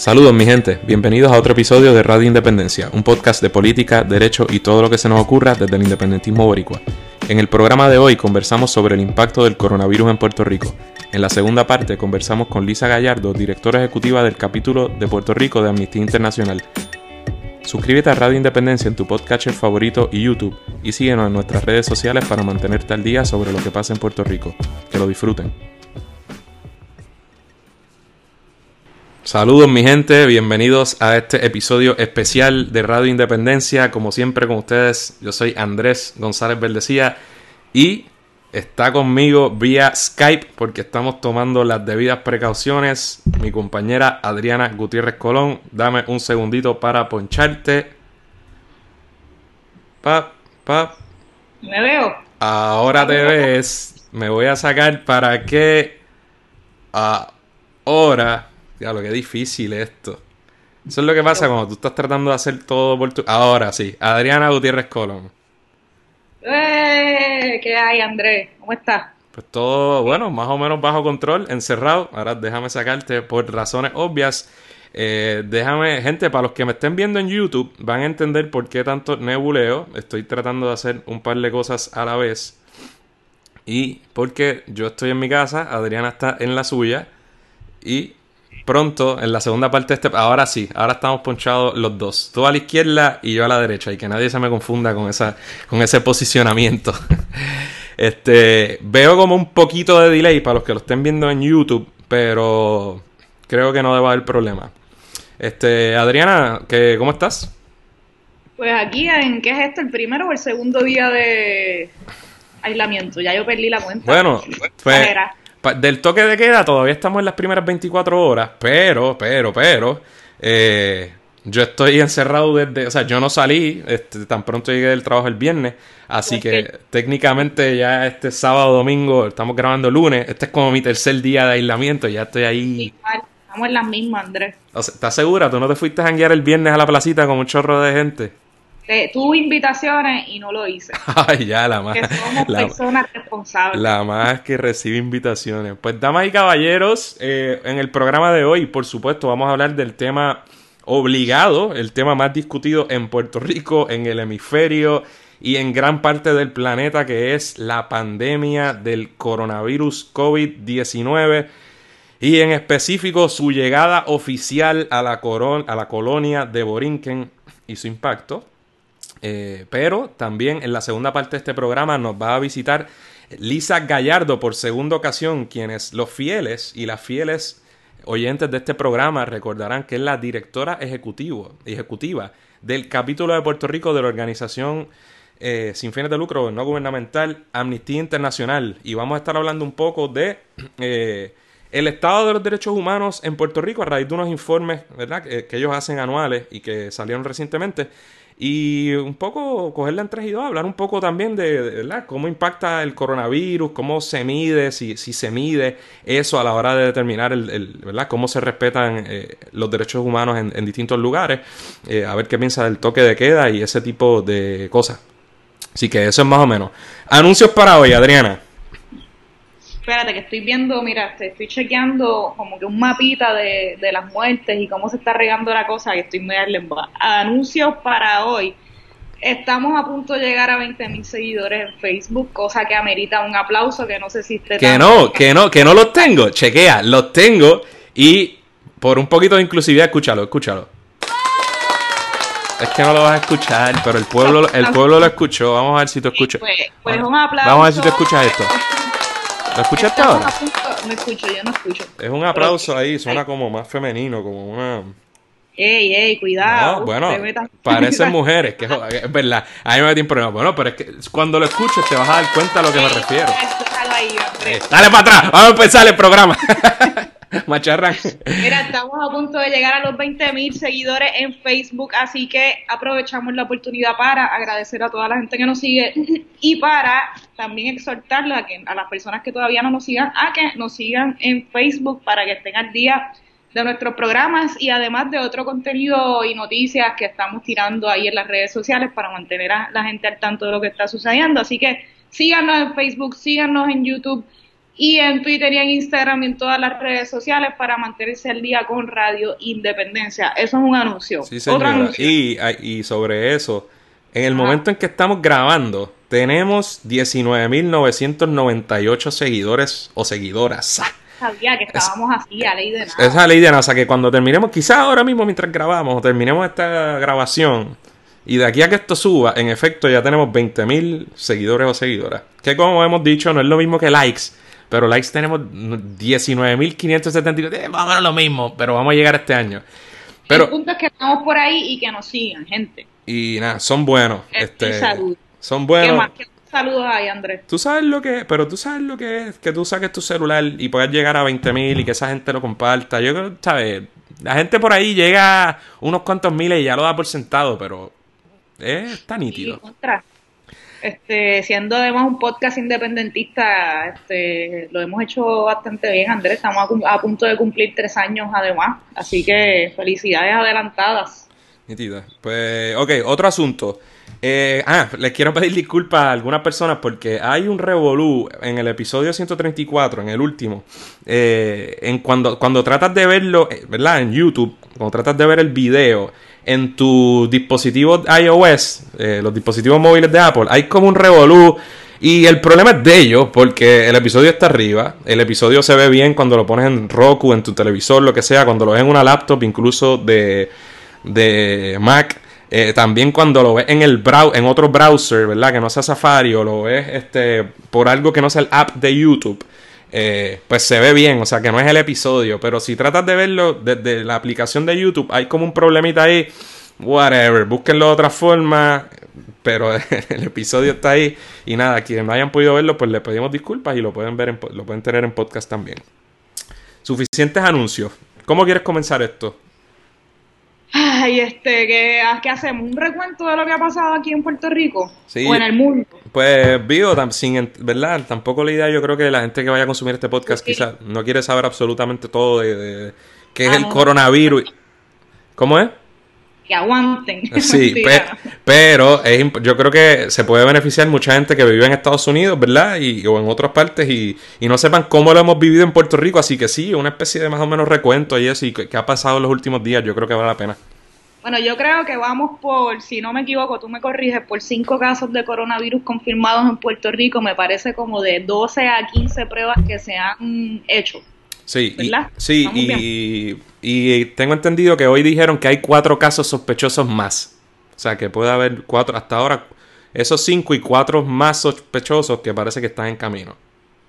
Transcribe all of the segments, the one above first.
Saludos mi gente, bienvenidos a otro episodio de Radio Independencia, un podcast de política, derecho y todo lo que se nos ocurra desde el independentismo boricua. En el programa de hoy conversamos sobre el impacto del coronavirus en Puerto Rico. En la segunda parte conversamos con Lisa Gallardo, directora ejecutiva del capítulo de Puerto Rico de Amnistía Internacional. Suscríbete a Radio Independencia en tu podcatcher favorito y YouTube y síguenos en nuestras redes sociales para mantenerte al día sobre lo que pasa en Puerto Rico. Que lo disfruten. Saludos mi gente, bienvenidos a este episodio especial de Radio Independencia. Como siempre con ustedes, yo soy Andrés González Verdecía y está conmigo vía Skype porque estamos tomando las debidas precauciones. Mi compañera Adriana Gutiérrez Colón, dame un segundito para poncharte. Pap, pap. Me veo. Ahora te ves. Me voy a sacar para que ahora Diablo, qué difícil esto. Eso es lo que pasa cuando tú estás tratando de hacer todo por tu... Ahora sí, Adriana Gutiérrez Colón. ¡Eh! ¿Qué hay, Andrés? ¿Cómo estás? Pues todo, bueno, más o menos bajo control, encerrado. Ahora déjame sacarte por razones obvias. Eh, déjame, gente, para los que me estén viendo en YouTube, van a entender por qué tanto nebuleo. Estoy tratando de hacer un par de cosas a la vez. Y porque yo estoy en mi casa, Adriana está en la suya. Y pronto, en la segunda parte de este... Ahora sí, ahora estamos ponchados los dos. Tú a la izquierda y yo a la derecha. Y que nadie se me confunda con, esa, con ese posicionamiento. este, veo como un poquito de delay para los que lo estén viendo en YouTube, pero creo que no debe haber problema. Este, Adriana, ¿qué, ¿cómo estás? Pues aquí, ¿en qué es esto? ¿El primero o el segundo día de aislamiento? Ya yo perdí la cuenta. Bueno, pues, del toque de queda todavía estamos en las primeras 24 horas, pero, pero, pero, eh, yo estoy encerrado desde, o sea, yo no salí, este, tan pronto llegué del trabajo el viernes, así que técnicamente ya este sábado, domingo, estamos grabando lunes, este es como mi tercer día de aislamiento, ya estoy ahí. estamos en las mismas, Andrés. ¿Estás segura? ¿Tú no te fuiste a janguear el viernes a la placita con un chorro de gente? Tuve invitaciones y no lo hice. Ay, ya, la más. Que somos personas responsables. La más que recibe invitaciones. Pues, damas y caballeros, eh, en el programa de hoy, por supuesto, vamos a hablar del tema obligado, el tema más discutido en Puerto Rico, en el hemisferio y en gran parte del planeta, que es la pandemia del coronavirus COVID-19 y en específico su llegada oficial a la, a la colonia de Borinquen y su impacto. Eh, pero también en la segunda parte de este programa nos va a visitar Lisa Gallardo por segunda ocasión, quienes los fieles y las fieles oyentes de este programa recordarán que es la directora ejecutivo, ejecutiva del capítulo de Puerto Rico de la organización eh, sin fines de lucro no gubernamental Amnistía Internacional y vamos a estar hablando un poco de eh, el estado de los derechos humanos en Puerto Rico a raíz de unos informes ¿verdad? que ellos hacen anuales y que salieron recientemente y un poco cogerla en tres y dos, hablar un poco también de, cómo impacta el coronavirus, cómo se mide, si, si se mide eso a la hora de determinar el, ¿verdad? cómo se respetan eh, los derechos humanos en, distintos lugares, eh, a ver qué piensa del toque de queda y ese tipo de cosas. Así que eso es más o menos. Anuncios para hoy, Adriana espérate, que estoy viendo, mira, estoy chequeando como que un mapita de, las muertes y cómo se está regando la cosa y estoy muy Anuncios para hoy. Estamos a punto de llegar a 20.000 seguidores en Facebook, cosa que amerita un aplauso que no sé si esté Que no, que no, que no los tengo. Chequea, los tengo y por un poquito de inclusividad, escúchalo, escúchalo. Es que no lo vas a escuchar, pero el pueblo, el pueblo lo escuchó. Vamos a ver si tú escuchas. Pues, pues un aplauso. Vamos a ver si tú escuchas esto. ¿Lo escuchaste ahora? No escucho, yo no escucho. Es un aplauso ahí, suena como más femenino, como una... Ey, ey, cuidado. No, bueno, parecen mujeres, que es verdad. A mí me metí un problema. Bueno, pero es que cuando lo escuches te vas a dar cuenta a lo que me refiero. Eh, dale para atrás, vamos a empezar el programa. Macharrán. Mira, estamos a punto de llegar a los 20.000 seguidores en Facebook, así que aprovechamos la oportunidad para agradecer a toda la gente que nos sigue y para también exhortarle a, que, a las personas que todavía no nos sigan a que nos sigan en Facebook para que estén al día de nuestros programas y además de otro contenido y noticias que estamos tirando ahí en las redes sociales para mantener a la gente al tanto de lo que está sucediendo. Así que síganos en Facebook, síganos en YouTube y en Twitter y en Instagram y en todas las redes sociales para mantenerse al día con Radio Independencia. Eso es un anuncio. Sí, señora. Y, y sobre eso, en el momento en que estamos grabando, tenemos 19.998 seguidores o seguidoras. Sabía que estábamos así, a ley de nada. Esa ley de nada, o sea que cuando terminemos, quizás ahora mismo mientras grabamos, o terminemos esta grabación, y de aquí a que esto suba, en efecto ya tenemos 20.000 seguidores o seguidoras. Que como hemos dicho, no es lo mismo que likes, pero likes tenemos 19.573, eh, vamos a lo mismo, pero vamos a llegar este año. Pero, el punto es que estamos por ahí y que nos sigan, gente. Y nada, son buenos. Este, Son buenos. ¿Qué saludos hay, Andrés? Tú sabes lo que pero tú sabes lo que es que tú saques tu celular y puedas llegar a 20.000 y que esa gente lo comparta. Yo creo, ¿sabes? La gente por ahí llega unos cuantos miles y ya lo da por sentado, pero está nítido. contra. Este, siendo además un podcast independentista, este, lo hemos hecho bastante bien, Andrés. Estamos a, punto de cumplir tres años además, así que felicidades adelantadas. Pues, ok, otro asunto. Eh, ah, les quiero pedir disculpas a algunas personas porque hay un revolú en el episodio 134, en el último. Eh, en cuando, cuando tratas de verlo, eh, ¿verdad? En YouTube, cuando tratas de ver el video en tu dispositivo iOS, los dispositivos móviles de Apple, hay como un revolú. Y el problema es de ellos, porque el episodio está arriba. El episodio se ve bien cuando lo pones en Roku, en tu televisor, lo que sea, cuando lo ves en una laptop, incluso de de Mac. Eh, también cuando lo ves en el en otro browser, ¿verdad? Que no sea Safari o lo ves este, por algo que no sea el app de YouTube, eh, pues se ve bien, o sea que no es el episodio. Pero si tratas de verlo desde la aplicación de YouTube, hay como un problemita ahí. Whatever, búsquenlo de otra forma. Pero el episodio está ahí. Y nada, quienes no hayan podido verlo, pues le pedimos disculpas y lo pueden ver lo pueden tener en podcast también. Suficientes anuncios. ¿Cómo quieres comenzar esto? Ay, este, ¿qué, hacemos? ¿Un recuento de lo que ha pasado aquí en Puerto Rico? Sí. ¿O en el mundo? Pues, vivo, sin, ¿verdad? Tampoco la idea, yo creo que la gente que vaya a consumir este podcast quizás no quiere saber absolutamente todo de, qué es ah, el coronavirus. ¿Cómo es? Que aguanten. Sí, pero yo creo que se puede beneficiar mucha gente que vive en Estados Unidos, ¿verdad? Y, o en otras partes y, y no sepan cómo lo hemos vivido en Puerto Rico. Así que sí, una especie de más o menos recuento y eso, y qué ha pasado en los últimos días, yo creo que vale la pena. Bueno, yo creo que vamos por, si no me equivoco, tú me corriges, por cinco casos de coronavirus confirmados en Puerto Rico, me parece como de 12 a 15 pruebas que se han hecho. Sí, y, sí y, y, tengo entendido que hoy dijeron que hay cuatro casos sospechosos más. O sea, que puede haber cuatro, hasta ahora, esos cinco y cuatro más sospechosos que parece que están en camino.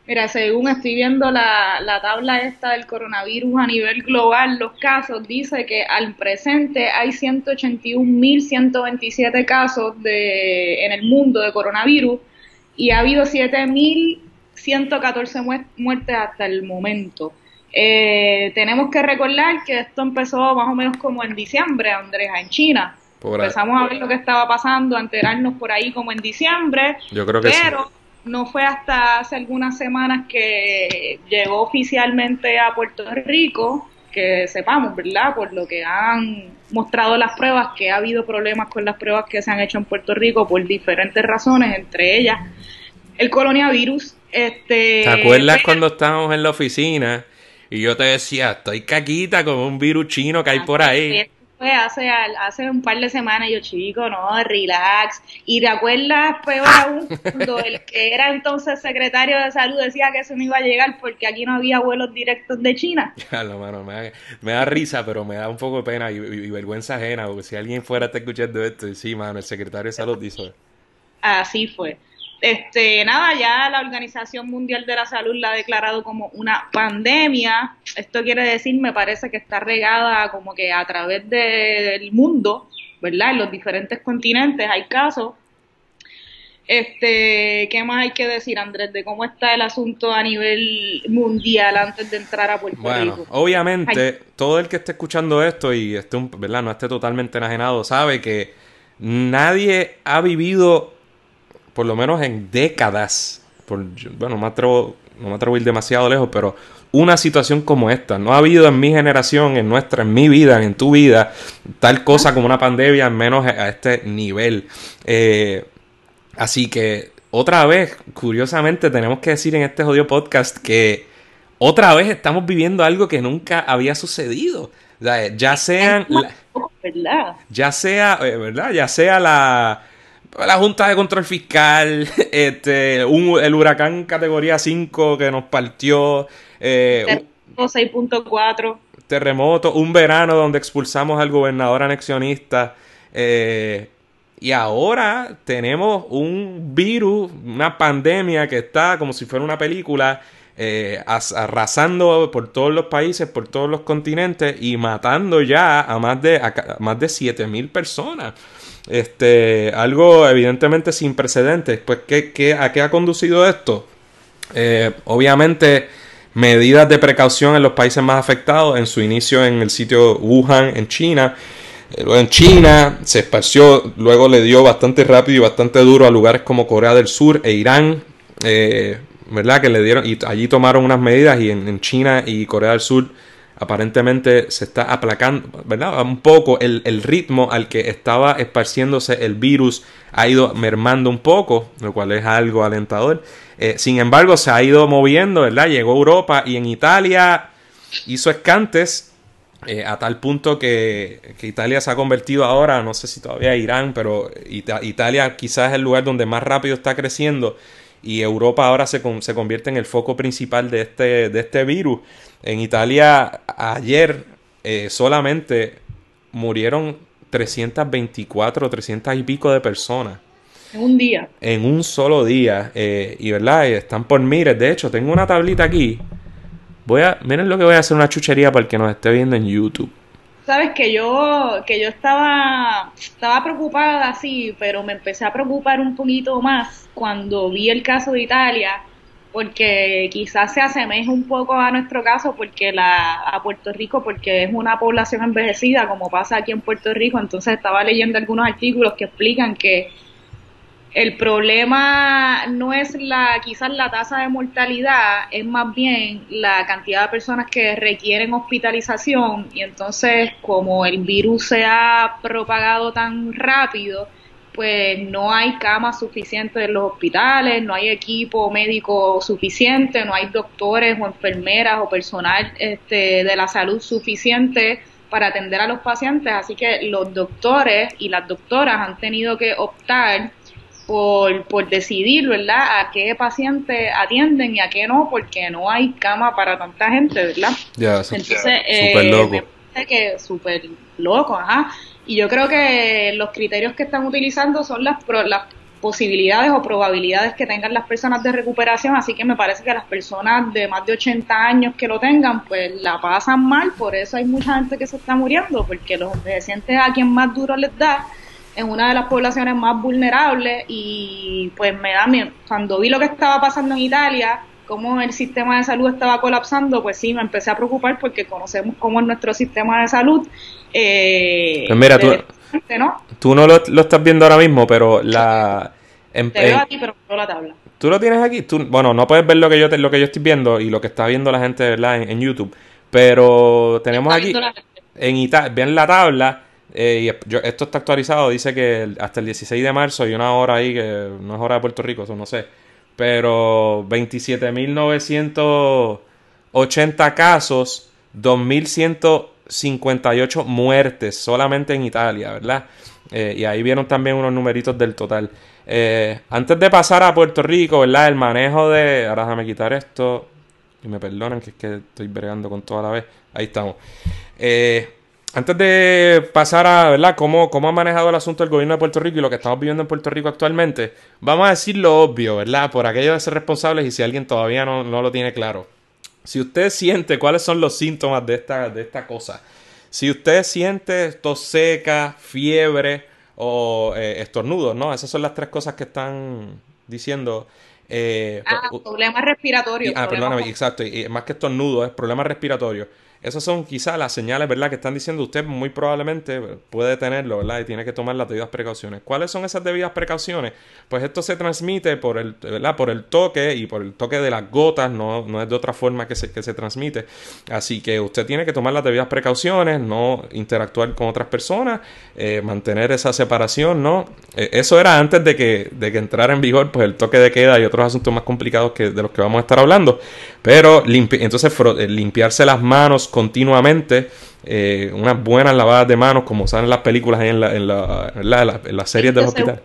Mira, según estoy viendo la, la tabla esta del coronavirus a nivel global, los casos, dice que al presente hay 181.127 casos de, en el mundo de coronavirus y ha habido 7.114 muertes hasta el momento. Eh, tenemos que recordar que esto empezó más o menos como en diciembre, Andrés, en China. Empezamos a ver lo que estaba pasando, a enterarnos por ahí como en diciembre. Yo creo que pero no fue hasta hace algunas semanas que llegó oficialmente a Puerto Rico, que sepamos, ¿verdad? Por lo que han mostrado las pruebas, que ha habido problemas con las pruebas que se han hecho en Puerto Rico por diferentes razones, entre ellas el coronavirus. Este, ¿Te acuerdas cuando estábamos en la oficina y yo te decía, estoy caquita como un virus chino que hay por ahí. Fue hace, hace un par de semanas, yo chico, no, relax. Y te acuerdas, peor aún, cuando el que era entonces secretario de salud decía que eso no iba a llegar porque aquí no había vuelos directos de China. Ya, mano, me, da, risa, pero me da un poco de pena y, vergüenza ajena, porque si alguien fuera a estar escuchando esto, sí, mano, el secretario de salud dice. Así fue. Este, nada, ya la Organización Mundial de la Salud la ha declarado como una pandemia. Esto quiere decir, me parece que está regada como que a través del mundo, ¿verdad? En los diferentes continentes hay casos. Este, ¿qué más hay que decir, Andrés, de cómo está el asunto a nivel mundial antes de entrar a Puerto bueno, Obviamente, todo el que esté escuchando esto y esté, ¿verdad? no esté totalmente enajenado, sabe que nadie ha vivido por lo menos en décadas, por, bueno, no me, atrevo, no me atrevo a ir demasiado lejos, pero una situación como esta. No ha habido en mi generación, en nuestra, en mi vida, en tu vida, tal cosa como una pandemia, menos a este nivel. Eh, así que otra vez, curiosamente, tenemos que decir en este jodido podcast que otra vez estamos viviendo algo que nunca había sucedido. ya sean... Ya sea, eh, ¿verdad? Ya sea la, la Junta de Control Fiscal, este, el huracán categoría 5 que nos partió. Eh, 6.4. Terremoto, un verano donde expulsamos al gobernador anexionista. Eh, y ahora tenemos un virus, una pandemia que está como si fuera una película, eh, arrasando por todos los países, por todos los continentes y matando ya a más de, a, más de 7000 personas. Este, algo evidentemente sin precedentes. Pues, ¿qué, a qué ha conducido esto? Eh, obviamente, medidas de precaución en los países más afectados. En su inicio en el sitio Wuhan, en China. Eh, luego en China se esparció, luego le dio bastante rápido y bastante duro a lugares como Corea del Sur e Irán, eh, ¿verdad? Que le dieron, y allí tomaron unas medidas y en, China y Corea del Sur aparentemente se está aplacando, ¿verdad? Un poco el, ritmo al que estaba esparciéndose el virus ha ido mermando un poco, lo cual es algo alentador. Eh, sin embargo, se ha ido moviendo, ¿verdad? Llegó a Europa y en Italia hizo escantes eh, a tal punto que, Italia se ha convertido ahora, no sé si todavía Irán, pero Italia quizás es el lugar donde más rápido está creciendo y Europa ahora se, se convierte en el foco principal de este, de este virus. En Italia ayer eh, solamente murieron 324, 300 y pico de personas. En un día. En un solo día. Eh, y verdad, están por miles. De hecho, tengo una tablita aquí Voy a, miren lo que voy a hacer una chuchería para el que nos esté viendo en YouTube. Sabes que yo, que yo estaba, estaba preocupada así, pero me empecé a preocupar un poquito más cuando vi el caso de Italia, porque quizás se asemeja un poco a nuestro caso, porque la, a Puerto Rico, porque es una población envejecida, como pasa aquí en Puerto Rico. Entonces estaba leyendo algunos artículos que explican que el problema no es la quizás la tasa de mortalidad, es más bien la cantidad de personas que requieren hospitalización y entonces como el virus se ha propagado tan rápido, pues no hay camas suficientes en los hospitales, no hay equipo médico suficiente, no hay doctores o enfermeras o personal este, de la salud suficiente para atender a los pacientes, así que los doctores y las doctoras han tenido que optar por, por decidir, ¿verdad?, a qué paciente atienden y a qué no, porque no hay cama para tanta gente, ¿verdad? Ya, Entonces, eh, loco. me parece que súper loco, ajá. Y yo creo que los criterios que están utilizando son las, las posibilidades o probabilidades que tengan las personas de recuperación, así que me parece que las personas de más de 80 años que lo tengan, pues la pasan mal, por eso hay mucha gente que se está muriendo, porque los envejecientes a quien más duro les da en una de las poblaciones más vulnerables y pues me da miedo. Cuando vi lo que estaba pasando en Italia, cómo el sistema de salud estaba colapsando, pues sí, me empecé a preocupar porque conocemos cómo es nuestro sistema de salud. Eh, pues mira, tú, ¿no? tú no lo, estás viendo ahora mismo, pero la... Te veo a ti, pero no la tabla. ¿Tú lo tienes aquí? Tú, bueno, no puedes ver lo que yo lo que yo estoy viendo y lo que está viendo la gente ¿verdad? En, YouTube, pero tenemos aquí en Italia, vean la tabla eh, y esto está actualizado, dice que hasta el 16 de marzo hay una hora ahí que no es hora de Puerto Rico, eso no sé. Pero 27.980 casos, 2.158 muertes solamente en Italia, ¿verdad? Eh, y ahí vieron también unos numeritos del total. Eh, antes de pasar a Puerto Rico, ¿verdad? El manejo de... Ahora déjame quitar esto. Y me perdonen que es que estoy bregando con toda la vez. Ahí estamos. Eh, antes de pasar a ¿verdad? Cómo, cómo ha manejado el asunto del gobierno de Puerto Rico y lo que estamos viviendo en Puerto Rico actualmente, vamos a decir lo obvio, ¿verdad? Por aquello de ser responsables y si alguien todavía no, lo tiene claro. Si usted siente cuáles son los síntomas de esta, de esta cosa, si usted siente tos seca, fiebre o eh, estornudos, ¿no? Esas son las tres cosas que están diciendo. Eh, ah, problemas respiratorios. ah, perdóname, exacto. Y, más que estornudos, es problemas respiratorios. Esas son quizás las señales, ¿verdad? Que están diciendo usted muy probablemente puede tenerlo, ¿verdad? Y tiene que tomar las debidas precauciones. ¿Cuáles son esas debidas precauciones? Pues esto se transmite por el, ¿verdad? Por el toque y por el toque de las gotas, no, no es de otra forma que se, que se transmite. Así que usted tiene que tomar las debidas precauciones, no interactuar con otras personas, eh, mantener esa separación, ¿no? Eh, eso era antes de que, de que entrara en vigor pues el toque de queda y otros asuntos más complicados que, de los que vamos a estar hablando. Pero entonces eh, limpiarse las manos continuamente, eh, unas buenas lavadas de manos, como salen las películas en, la, en, la, en, las series del hospital.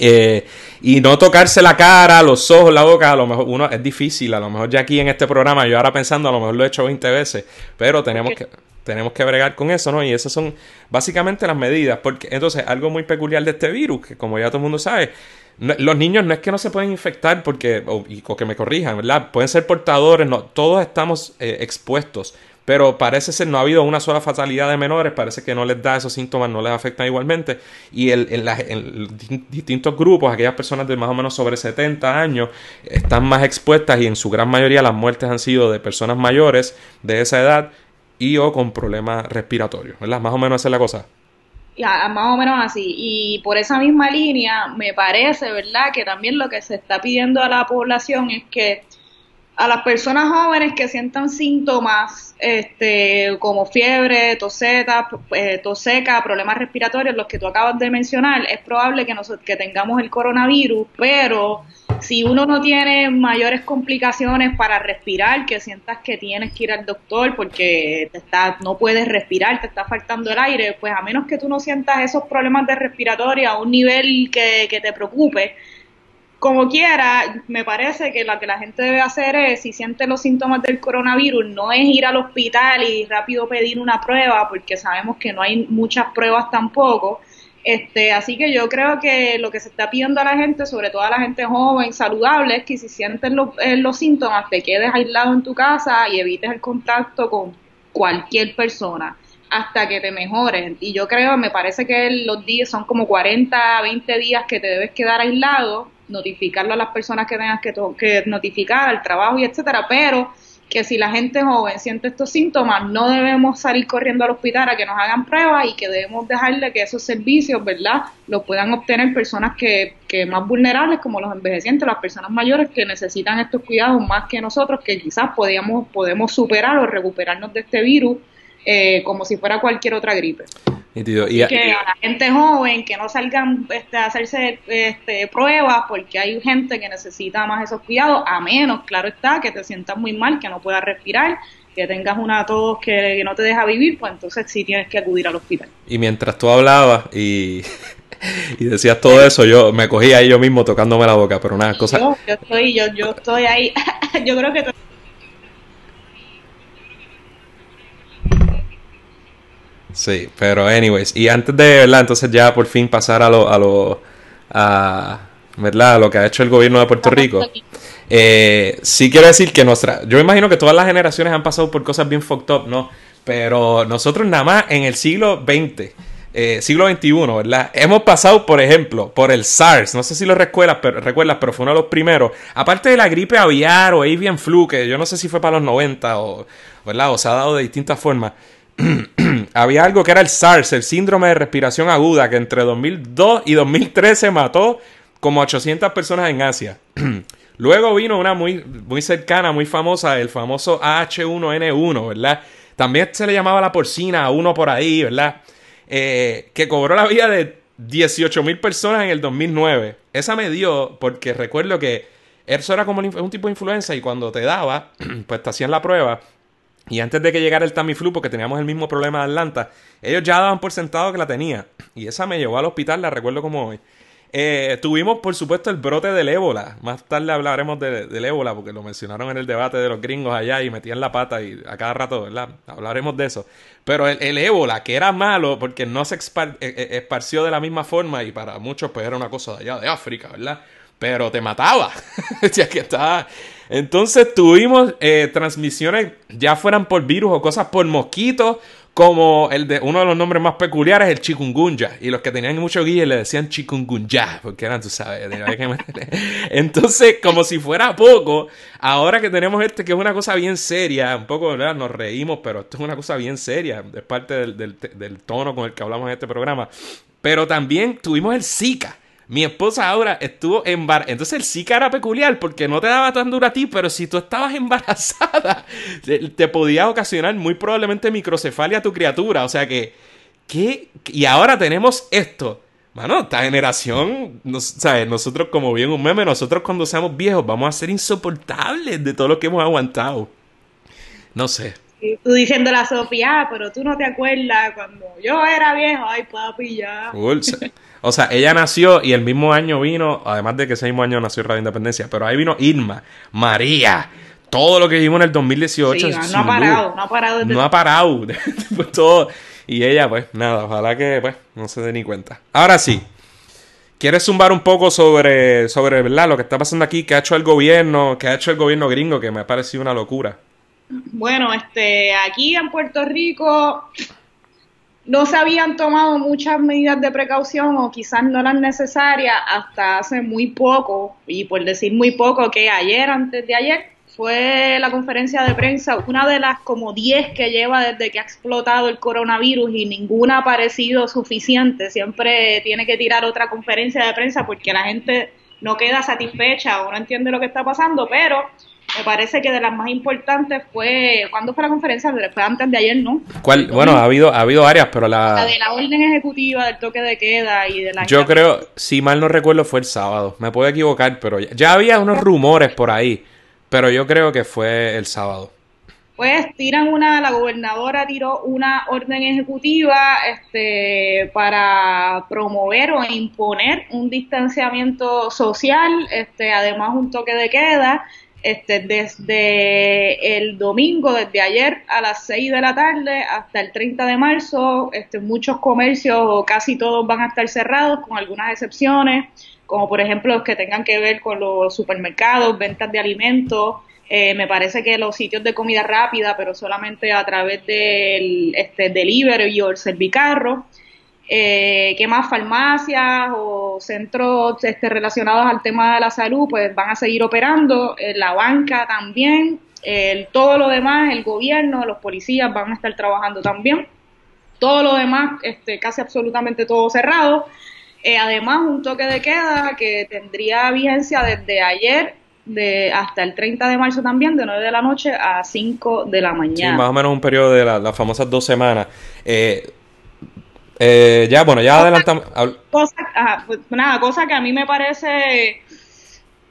Eh, y no tocarse la cara, los ojos, la boca, a lo mejor uno es difícil, a lo mejor ya aquí en este programa, yo ahora pensando, a lo mejor lo he hecho 20 veces, pero tenemos que tenemos que bregar con eso, ¿no? Y esas son básicamente las medidas, porque entonces algo muy peculiar de este virus, que como ya todo el mundo sabe, los niños no es que no se pueden infectar porque, o, que me corrijan, ¿verdad? Pueden ser portadores, no, todos estamos eh, expuestos, pero parece ser no ha habido una sola fatalidad de menores, parece que no les da esos síntomas, no les afectan igualmente. Y en, distintos grupos, aquellas personas de más o menos sobre 70 años están más expuestas y en su gran mayoría las muertes han sido de personas mayores de esa edad y o con problemas respiratorios, ¿verdad? Más o menos esa es la cosa. Ya, más o menos así. Y por esa misma línea, me parece, ¿verdad?, que también lo que se está pidiendo a la población es que a las personas jóvenes que sientan síntomas este, como fiebre, toseta, eh, tos seca, problemas respiratorios, los que tú acabas de mencionar, es probable que, nosotros, que tengamos el coronavirus, pero si uno no tiene mayores complicaciones para respirar, que sientas que tienes que ir al doctor porque te está, no puedes respirar, te está faltando el aire, pues a menos que tú no sientas esos problemas de respiratorio a un nivel que, que te preocupe, como quiera, me parece que lo que la gente debe hacer es, si siente los síntomas del coronavirus, no es ir al hospital y rápido pedir una prueba, porque sabemos que no hay muchas pruebas tampoco. Este, así que yo creo que lo que se está pidiendo a la gente, sobre todo a la gente joven, saludable, es que si sientes eh, los síntomas, te quedes aislado en tu casa y evites el contacto con cualquier persona hasta que te mejores. Y yo creo, me parece que los días son como 40, 20 días que te debes quedar aislado notificarlo a las personas que tengas que, que notificar, al trabajo y etcétera, pero que si la gente joven siente estos síntomas, no debemos salir corriendo al hospital a que nos hagan pruebas y que debemos dejarle que esos servicios, ¿verdad?, los puedan obtener personas que, que más vulnerables, como los envejecientes, las personas mayores que necesitan estos cuidados más que nosotros, que quizás podíamos, podemos superar o recuperarnos de este virus eh, como si fuera cualquier otra gripe. Y, que a la gente joven que no salgan este, a hacerse este, pruebas porque hay gente que necesita más esos cuidados, a menos, claro está, que te sientas muy mal, que no puedas respirar, que tengas una tos que, no te deja vivir, pues entonces sí tienes que acudir al hospital. Y mientras tú hablabas y, y decías todo eso, yo me cogía ahí yo mismo tocándome la boca, pero una cosa... Yo, yo estoy, yo, yo estoy ahí, yo creo que Sí, pero anyways, y antes de, ¿verdad? Entonces ya por fin pasar a lo, a lo, a, ¿verdad? lo que ha hecho el gobierno de Puerto Rico. Eh, sí quiero decir que nuestra, yo imagino que todas las generaciones han pasado por cosas bien fucked up, ¿no? Pero nosotros nada más en el siglo XX, eh, siglo XXI, ¿verdad? Hemos pasado, por ejemplo, por el SARS, no sé si lo recuerdas, pero, recuerdas, pero fue uno de los primeros. Aparte de la gripe aviar o avian flu, que yo no sé si fue para los 90 o, ¿verdad? O se ha dado de distintas formas. había algo que era el SARS, el síndrome de respiración aguda, que entre 2002 y 2013 mató como 800 personas en Asia. Luego vino una muy, muy cercana, muy famosa, el famoso H1N1, ¿verdad? También se le llamaba la porcina uno por ahí, ¿verdad? Eh, que cobró la vida de 18 mil personas en el 2009. Esa me dio porque recuerdo que eso era como un tipo de influenza y cuando te daba, pues te hacían la prueba y antes de que llegara el Tamiflu, porque teníamos el mismo problema de Atlanta, ellos ya daban por sentado que la tenía. Y esa me llevó al hospital, la recuerdo como hoy. Eh, tuvimos, por supuesto, el brote del ébola. Más tarde hablaremos del ébola, porque lo mencionaron en el debate de los gringos allá y metían la pata y a cada rato, ¿verdad? Hablaremos de eso. Pero el, ébola, que era malo porque no se eh, eh, esparció de la misma forma y para muchos pues era una cosa de allá de África, ¿verdad? Pero te mataba. ya que estaba entonces tuvimos eh, transmisiones, ya fueran por virus o cosas por mosquitos, como el de uno de los nombres más peculiares, el chikungunya. Y los que tenían mucho guille le decían chikungunya, porque eran, tú sabes, Entonces, como si fuera poco, ahora que tenemos este, que es una cosa bien seria, un poco. Nos reímos, pero esto es una cosa bien seria, es parte del, del tono con el que hablamos en este programa. Pero también tuvimos el Zika mi esposa ahora estuvo embarazada. Entonces el Zika era peculiar porque no te daba tan duro a ti, pero si tú estabas embarazada, te, podía ocasionar muy probablemente microcefalia a tu criatura. O sea que, ¿qué? Y ahora tenemos esto. Mano, esta generación, ¿sabes? Nosotros, como bien un meme, nosotros cuando seamos viejos vamos a ser insoportables de todo lo que hemos aguantado. No sé. Tú diciendo la Sofía, pero tú no te acuerdas cuando yo era viejo, ay papi, ya. O sea, ella nació y el mismo año vino, además de que ese mismo año nació Radio Independencia, pero ahí vino Irma, María, todo lo que vimos en el 2018. Sí, no, ha parado, no ha parado. No ha parado. pues todo. Y ella, pues nada, ojalá que pues no se dé ni cuenta. Ahora sí. ¿Quieres zumbar un poco sobre, sobre ¿verdad? lo que está pasando aquí? ¿Qué ha hecho el gobierno? ¿Qué ha hecho el gobierno gringo? Que me ha parecido una locura. Bueno, este, aquí en Puerto Rico no se habían tomado muchas medidas de precaución o quizás no eran necesarias hasta hace muy poco, y por decir muy poco, que ayer, antes de ayer, fue la conferencia de prensa, una de las como 10 que lleva desde que ha explotado el coronavirus y ninguna ha parecido suficiente. Siempre tiene que tirar otra conferencia de prensa porque la gente no queda satisfecha o no entiende lo que está pasando, pero me parece que de las más importantes fue, ¿cuándo fue la conferencia? Fue antes de ayer, ¿no? ¿Cuál? Bueno, ha habido, ha habido varias, pero la... La de la orden ejecutiva del toque de queda y de la... Yo creo, si mal no recuerdo, fue el sábado. Me puedo equivocar, pero ya, había unos rumores por ahí, pero yo creo que fue el sábado. Pues tiran una, la gobernadora tiró una orden ejecutiva este, para promover o imponer un distanciamiento social, este, además un toque de queda este, desde el domingo, desde ayer a las 6 de la tarde hasta el 30 de marzo, este, muchos comercios o casi todos van a estar cerrados, con algunas excepciones, como por ejemplo los que tengan que ver con los supermercados, ventas de alimentos, eh, me parece que los sitios de comida rápida, pero solamente a través del este, delivery o el servicarro eh, ¿qué más? Farmacias o centros este, relacionados al tema de la salud, pues van a seguir operando, eh, la banca también, todo lo demás, el gobierno, los policías van a estar trabajando también, todo lo demás, este, casi absolutamente todo cerrado. Eh, además, un toque de queda que tendría vigencia desde ayer de hasta el 30 de marzo también, de 9 de la noche a 5 de la mañana. Sí, más o menos un periodo de las famosas dos semanas. Eh, eh, ya, bueno, ya adelantamos. Cosa, pues, nada, cosa que a mí me parece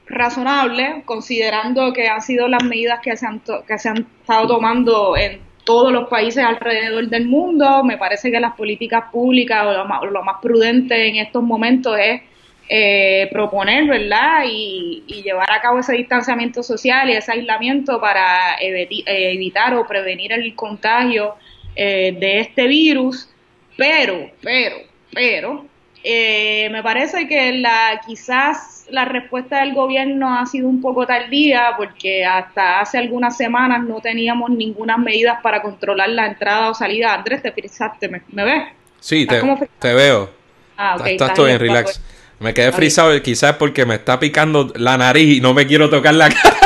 razonable, considerando que han sido las medidas que se han, que se han estado tomando en todos los países alrededor del mundo. Me parece que las políticas públicas o lo más, prudente en estos momentos es eh, proponer, ¿verdad? Y, llevar a cabo ese distanciamiento social y ese aislamiento para evitar o prevenir el contagio eh, de este virus. Pero, pero, pero, eh, me parece que la quizás la respuesta del gobierno ha sido un poco tardía porque hasta hace algunas semanas no teníamos ninguna medidas para controlar la entrada o salida. Andrés, te frisaste, ¿me, ves? Sí, te, te, veo. Ah, ok. Estás todo bien, relax. Me quedé frisado quizás porque me está picando la nariz y no me quiero tocar la cara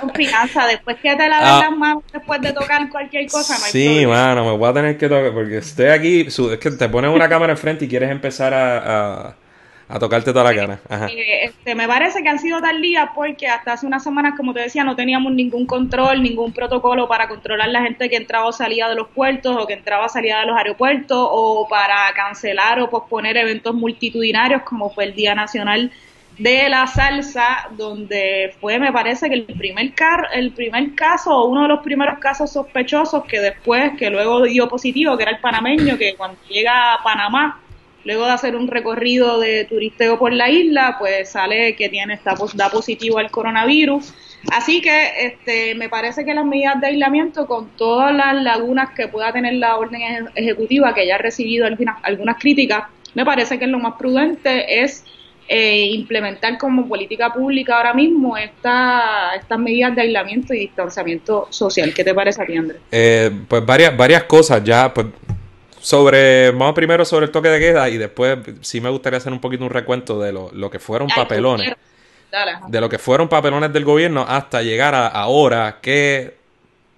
confianza. Después que te laves ah. las manos después de tocar cualquier cosa, no hay Sí, mano, me voy a tener que tocar porque estoy aquí. Es que te pones una cámara enfrente y quieres empezar a, a, tocarte toda la cara. Ajá. Este, me parece que han sido tal día porque hasta hace unas semanas, como te decía, no teníamos ningún control, ningún protocolo para controlar la gente que entraba o salía de los puertos o que entraba o salía de los aeropuertos o para cancelar o posponer eventos multitudinarios como fue el Día Nacional de la salsa, donde fue, me parece que el primer, car el primer caso, o uno de los primeros casos sospechosos que después, que luego dio positivo, que era el panameño, que cuando llega a Panamá, luego de hacer un recorrido de turisteo por la isla, pues sale que tiene, está, da positivo al coronavirus. Así que este, me parece que las medidas de aislamiento, con todas las lagunas que pueda tener la orden ejecutiva, que ya ha recibido algunas, algunas críticas, me parece que lo más prudente es eh, implementar como política pública ahora mismo esta, estas medidas de aislamiento y distanciamiento social. ¿Qué te parece a ti, Andrés? Eh, pues varias, varias cosas ya, pues sobre, vamos primero sobre el toque de queda y después sí me gustaría hacer un poquito un recuento de lo, lo que fueron papelones. de lo que fueron papelones del gobierno hasta llegar a ahora que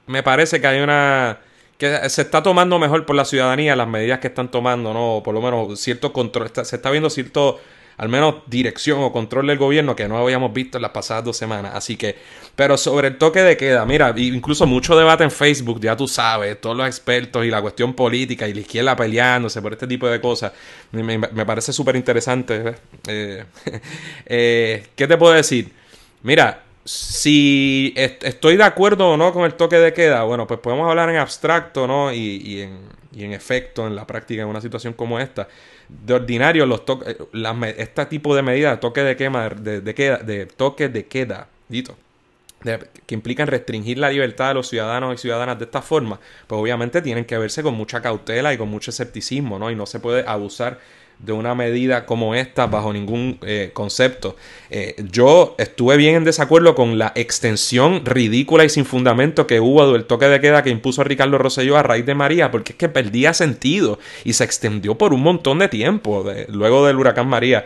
me parece que hay una que se está tomando mejor por la ciudadanía las medidas que están tomando, ¿no? Por lo menos cierto control, se está viendo cierto al menos dirección o control del gobierno que no habíamos visto en las pasadas dos semanas. Así que, pero sobre el toque de queda, mira, incluso mucho debate en Facebook, ya tú sabes, todos los expertos y la cuestión política y la izquierda peleándose por este tipo de cosas, me, parece súper interesante. ¿eh? Eh, ¿Qué te puedo decir? Mira, si estoy de acuerdo o no con el toque de queda, bueno, pues podemos hablar en abstracto, ¿no? Y, y, en, y en efecto, en la práctica, en una situación como esta de ordinario los eh, este tipo de medidas, toque de quema, de, de queda, de toque de queda, dito, que implican restringir la libertad de los ciudadanos y ciudadanas de esta forma, pues obviamente tienen que verse con mucha cautela y con mucho escepticismo, ¿no? Y no se puede abusar de una medida como esta bajo ningún eh, concepto. Eh, yo estuve bien en desacuerdo con la extensión ridícula y sin fundamento que hubo del toque de queda que impuso Ricardo Rosselló a raíz de María, porque es que perdía sentido y se extendió por un montón de tiempo luego del huracán María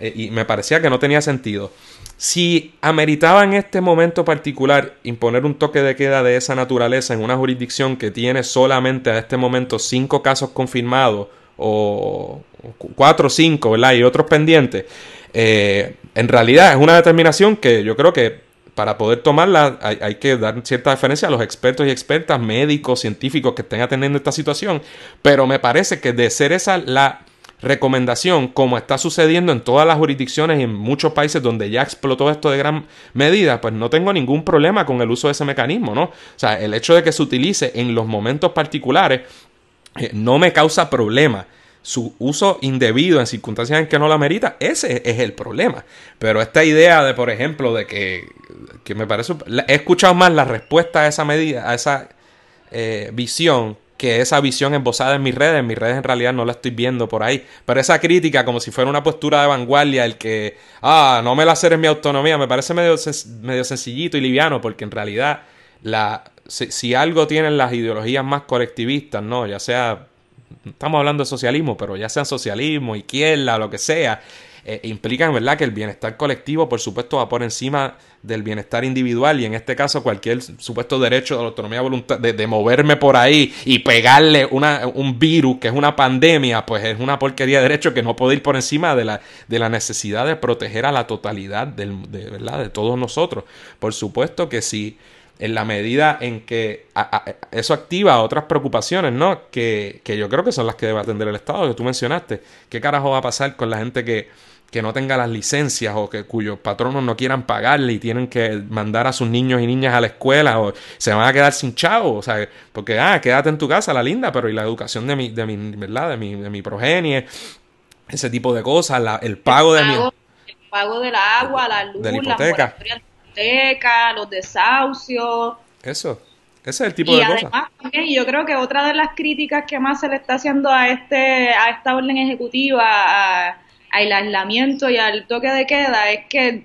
eh, y me parecía que no tenía sentido. Si ameritaba en este momento particular imponer un toque de queda de esa naturaleza en una jurisdicción que tiene solamente a este momento cinco casos confirmados o cuatro o cinco, ¿verdad? Y otros pendientes. Eh, en realidad es una determinación que yo creo que para poder tomarla hay, que dar cierta deferencia a los expertos y expertas, médicos, científicos que estén atendiendo esta situación, pero me parece que de ser esa la recomendación, como está sucediendo en todas las jurisdicciones y en muchos países donde ya explotó esto de gran medida, pues no tengo ningún problema con el uso de ese mecanismo, ¿no? O sea, el hecho de que se utilice en los momentos particulares eh, no me causa problema. Su uso indebido en circunstancias en que no la merita, ese es el problema. Pero esta idea de, por ejemplo, de que, que me parece... He escuchado más la respuesta a esa medida, a esa eh, visión, que esa visión esbozada en mis redes. En mis redes en realidad no la estoy viendo por ahí. Pero esa crítica, como si fuera una postura de vanguardia, el que, ah, no me la hacer en mi autonomía, me parece medio, medio sencillito y liviano, porque en realidad la, si, algo tienen las ideologías más colectivistas, ¿no? Ya sea, estamos hablando de socialismo, pero ya sea socialismo, izquierda, lo que sea, eh, implican, ¿verdad?, que el bienestar colectivo, por supuesto, va por encima del bienestar individual y en este caso cualquier supuesto derecho de la autonomía voluntad de, moverme por ahí y pegarle una, un virus que es una pandemia, pues es una porquería de derecho que no puede ir por encima de la, de la necesidad de proteger a la totalidad del, de, ¿verdad? de todos nosotros. Por supuesto que sí en la medida en que eso activa otras preocupaciones, ¿no? Que, que, yo creo que son las que debe atender el Estado, que tú mencionaste. ¿Qué carajo va a pasar con la gente que, que no tenga las licencias o que cuyos patronos no quieran pagarle y tienen que mandar a sus niños y niñas a la escuela o se van a quedar sin chavos? O sea, porque, ah, quédate en tu casa, la linda, pero y la educación de mi, de mi ¿verdad? De mi, de mi progenie, ese tipo de cosas, el pago de mi... El pago del agua, la luz, de la hipoteca los desahucios. Eso, ese es el tipo de cosas. Y yo creo que otra de las críticas que más se le está haciendo a este a esta orden ejecutiva, al aislamiento y al toque de queda, es que,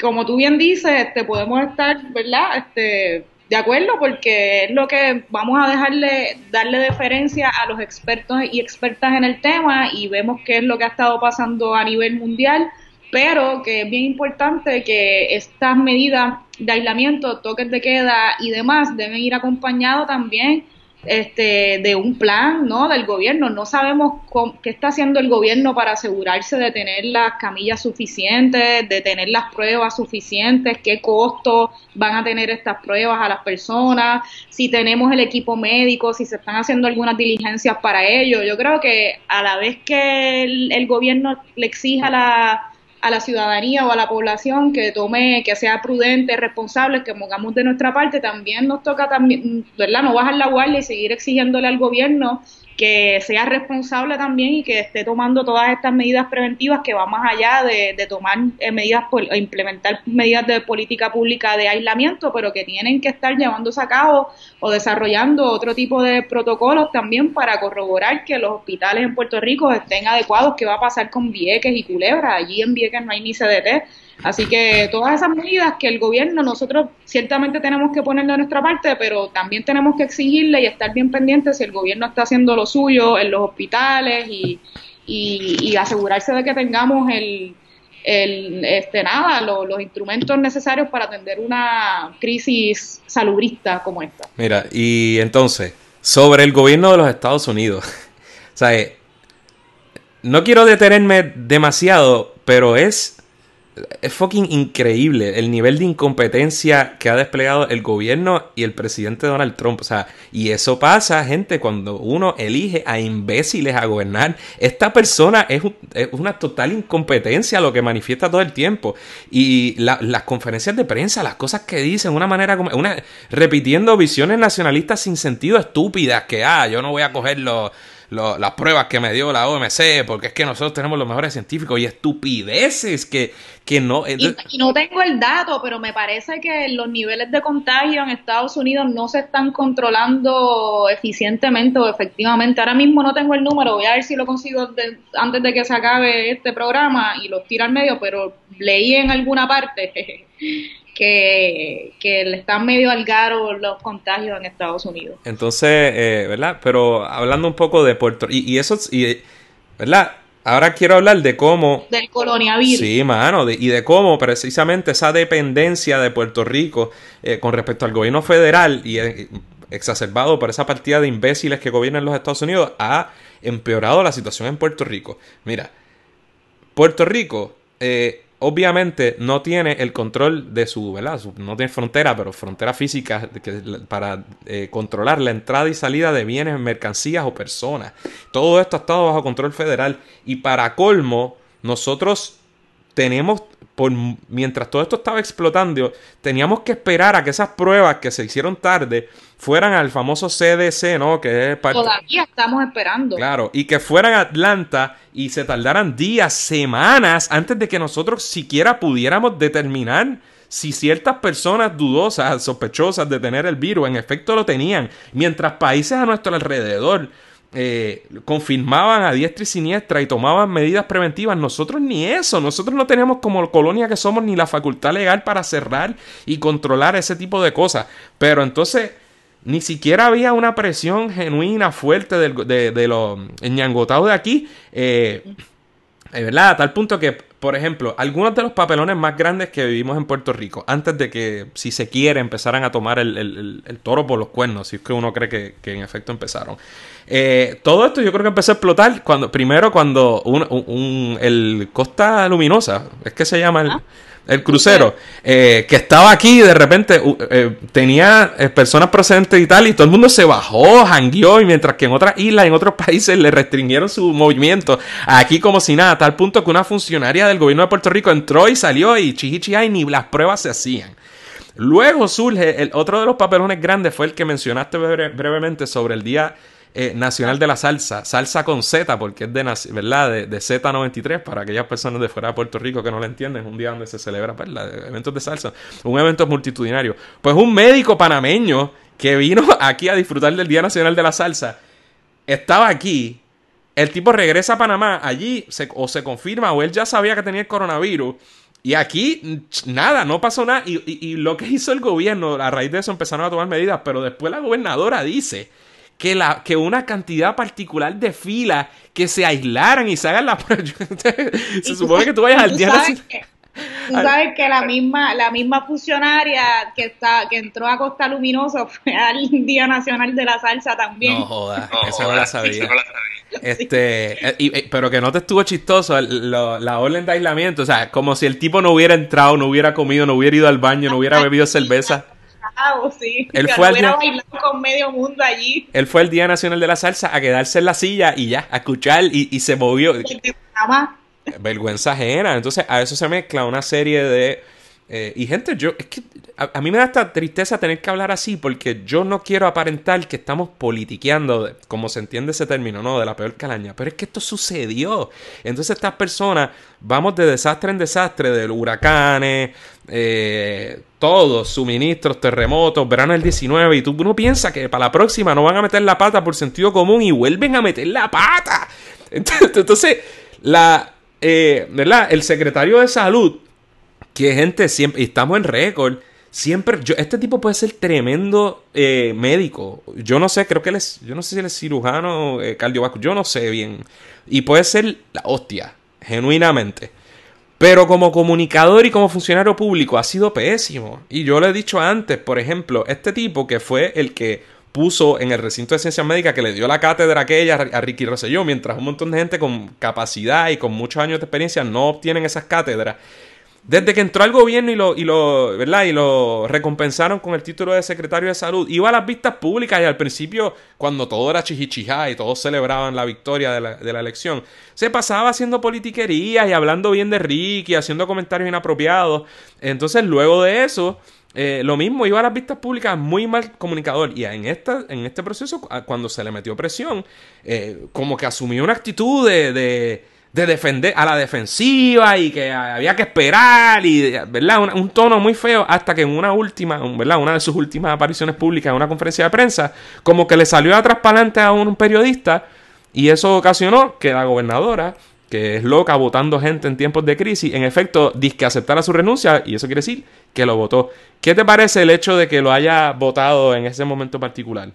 como tú bien dices, este, podemos estar, ¿verdad? Este, de acuerdo, porque es lo que vamos a dejarle, darle deferencia a los expertos y expertas en el tema y vemos qué es lo que ha estado pasando a nivel mundial pero que es bien importante que estas medidas de aislamiento, toques de queda y demás deben ir acompañados también este, de un plan ¿no? del gobierno. No sabemos qué está haciendo el gobierno para asegurarse de tener las camillas suficientes, de tener las pruebas suficientes, qué costo van a tener estas pruebas a las personas, si tenemos el equipo médico, si se están haciendo algunas diligencias para ello. Yo creo que a la vez que el gobierno le exija la a la ciudadanía o a la población que tome, que sea prudente, responsable, que pongamos de nuestra parte, también nos toca también, ¿verdad? No bajar la guardia y seguir exigiéndole al gobierno que sea responsable también y que esté tomando todas estas medidas preventivas que van más allá de, de tomar eh, medidas, implementar medidas de política pública de aislamiento, pero que tienen que estar llevándose a cabo o desarrollando otro tipo de protocolos también para corroborar que los hospitales en Puerto Rico estén adecuados. ¿Qué va a pasar con Vieques y Culebra? Allí en Vieques no hay ni CDT Así que todas esas medidas que el gobierno, nosotros ciertamente tenemos que ponerle de nuestra parte, pero también tenemos que exigirle y estar bien pendientes si el gobierno está haciendo lo suyo en los hospitales y, y, asegurarse de que tengamos el, el este nada los, los instrumentos necesarios para atender una crisis salubrista como esta. Mira, y entonces, sobre el gobierno de los Estados Unidos, o sea, eh, no quiero detenerme demasiado, pero es es fucking increíble el nivel de incompetencia que ha desplegado el gobierno y el presidente Donald Trump. O sea, y eso pasa, gente, cuando uno elige a imbéciles a gobernar. Esta persona es, una total incompetencia lo que manifiesta todo el tiempo. Y las conferencias de prensa, las cosas que dicen, una manera como. Repitiendo visiones nacionalistas sin sentido estúpidas, que, ah, yo no voy a coger los las pruebas que me dio la OMC, porque es que nosotros tenemos los mejores científicos y estupideces que, que no... Y, no tengo el dato, pero me parece que los niveles de contagio en Estados Unidos no se están controlando eficientemente o efectivamente. Ahora mismo no tengo el número, voy a ver si lo consigo antes de que se acabe este programa y los tiro al medio, pero leí en alguna parte que, que le están medio al garo los contagios en Estados Unidos. Entonces, eh, ¿verdad? Pero hablando un poco de Puerto y, y eso, y, ¿verdad? Ahora quiero hablar de cómo... Del coloniavirus. Sí, mano, y de cómo precisamente esa dependencia de Puerto Rico eh, con respecto al gobierno federal y eh, exacerbado por esa partida de imbéciles que gobiernan los Estados Unidos ha empeorado la situación en Puerto Rico. Mira, Puerto Rico eh, obviamente no tiene el control de su, ¿verdad? no tiene frontera, pero frontera física para eh, controlar la entrada y salida de bienes, mercancías o personas. Todo esto ha estado bajo control federal y para colmo, nosotros tenemos, por, mientras todo esto estaba explotando, teníamos que esperar a que esas pruebas que se hicieron tarde fueran al famoso CDC, ¿no? Que es Todavía estamos esperando. Claro, y que fueran a Atlanta y se tardaran días, semanas, antes de que nosotros siquiera pudiéramos determinar si ciertas personas dudosas, sospechosas de tener el virus, en efecto lo tenían, mientras países a nuestro alrededor eh, confirmaban a diestra y siniestra y tomaban medidas preventivas. Nosotros ni eso, nosotros no tenemos como colonia que somos ni la facultad legal para cerrar y controlar ese tipo de cosas. Pero entonces ni siquiera había una presión genuina, fuerte de, de, los ñangotados de aquí. Eh, ¿Verdad? A tal punto que, por ejemplo, algunos de los papelones más grandes que vivimos en Puerto Rico, antes de que, si se quiere, empezaran a tomar el, toro por los cuernos, si es que uno cree que, en efecto empezaron. Eh, todo esto yo creo que empezó a explotar cuando, primero cuando un, el Costa Luminosa, es que se llama el... el crucero, eh, que estaba aquí de repente eh, tenía eh, personas procedentes y tal, y todo el mundo se bajó, jangueó, y mientras que en otras islas, en otros países, le restringieron su movimiento, aquí como si nada, a tal punto que una funcionaria del gobierno de Puerto Rico entró y salió y chichichi y ni las pruebas se hacían. Luego surge, el otro de los papelones grandes fue el que mencionaste brevemente sobre el día eh, nacional de la salsa, salsa con Z, porque es de, ¿verdad? de, Z93, para aquellas personas de fuera de Puerto Rico que no lo entienden, es un día donde se celebra ¿verdad? eventos de salsa, un evento multitudinario. Pues un médico panameño que vino aquí a disfrutar del Día Nacional de la Salsa, estaba aquí, el tipo regresa a Panamá, allí o se confirma o él ya sabía que tenía el coronavirus. Y aquí, nada, no pasó nada. Y, y, lo que hizo el gobierno, a raíz de eso empezaron a tomar medidas, pero después la gobernadora dice que, la, que una cantidad particular de filas que se aislaran y se hagan la se supone que tú vayas al día Tú sabes que la misma, la misma funcionaria que está, que entró a Costa Luminosa fue al Día Nacional de la Salsa también. No jodas, eso no la sabía. Este, eh, eh, pero que no te estuvo chistoso la orden de aislamiento, o sea, como si el tipo no hubiera entrado, no hubiera comido, no hubiera ido al baño, no hubiera bebido cerveza. Sí. Él fue con medio mundo allí. Él fue el Día Nacional de la Salsa a quedarse en la silla y ya, a escuchar y, se movió. Vergüenza ajena. Entonces, a eso se mezcla una serie de Eh, y gente, yo, es que a, mí me da esta tristeza tener que hablar así porque yo no quiero aparentar que estamos politiqueando, como se entiende ese término, ¿no? De la peor calaña. Pero es que esto sucedió. Entonces estas personas, vamos de desastre en desastre, de huracanes, eh, todos, suministros, terremotos, verano del 19, y tú no piensas que para la próxima no van a meter la pata por sentido común y vuelven a meter la pata. Entonces, la, eh, ¿verdad? El secretario de salud que gente siempre, y estamos en récord, siempre, yo, este tipo puede ser tremendo eh, médico. Yo no sé, creo que él es, yo no sé si él es cirujano, eh, cardiovascular, yo no sé bien. Y puede ser la hostia, genuinamente. Pero como comunicador y como funcionario público ha sido pésimo. Y yo lo he dicho antes, por ejemplo, este tipo que fue el que puso en el recinto de ciencias médicas que le dio la cátedra aquella a Ricky Rosselló, mientras un montón de gente con capacidad y con muchos años de experiencia no obtienen esas cátedras. Desde que entró al gobierno y lo, y lo, ¿verdad? Y lo recompensaron con el título de secretario de salud, iba a las vistas públicas y al principio, cuando todo era chichichijá y todos celebraban la victoria de la, de la elección, se pasaba haciendo politiquerías y hablando bien de Ricky, haciendo comentarios inapropiados. Entonces, luego de eso, eh, lo mismo, iba a las vistas públicas muy mal comunicador. Y en, esta, en este proceso, cuando se le metió presión, eh, como que asumió una actitud de de defender a la defensiva y que había que esperar y, ¿verdad? Un, tono muy feo hasta que en una última, ¿verdad? Una de sus últimas apariciones públicas en una conferencia de prensa, como que le salió atrás para adelante a un periodista y eso ocasionó que la gobernadora, que es loca votando gente en tiempos de crisis, en efecto, que aceptara su renuncia y eso quiere decir que lo votó. ¿Qué te parece el hecho de que lo haya votado en ese momento particular?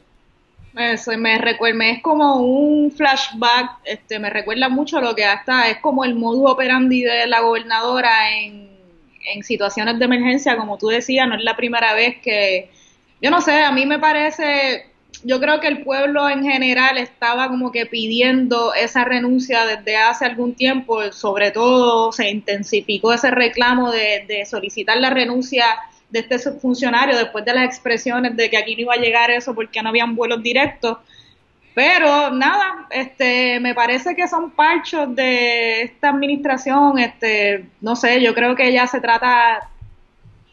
Eso, me recuerda, es como un flashback, este, me recuerda mucho lo que hasta es como el modus operandi de la gobernadora en, en situaciones de emergencia, como tú decías, no es la primera vez que, yo no sé, a mí me parece, yo creo que el pueblo en general estaba como que pidiendo esa renuncia desde hace algún tiempo, sobre todo se intensificó ese reclamo de, de solicitar la renuncia de este funcionario después de las expresiones de que aquí no iba a llegar eso porque no habían vuelos directos. Pero nada, este, me parece que son parchos de esta administración, este, no sé, yo creo que ya se trata,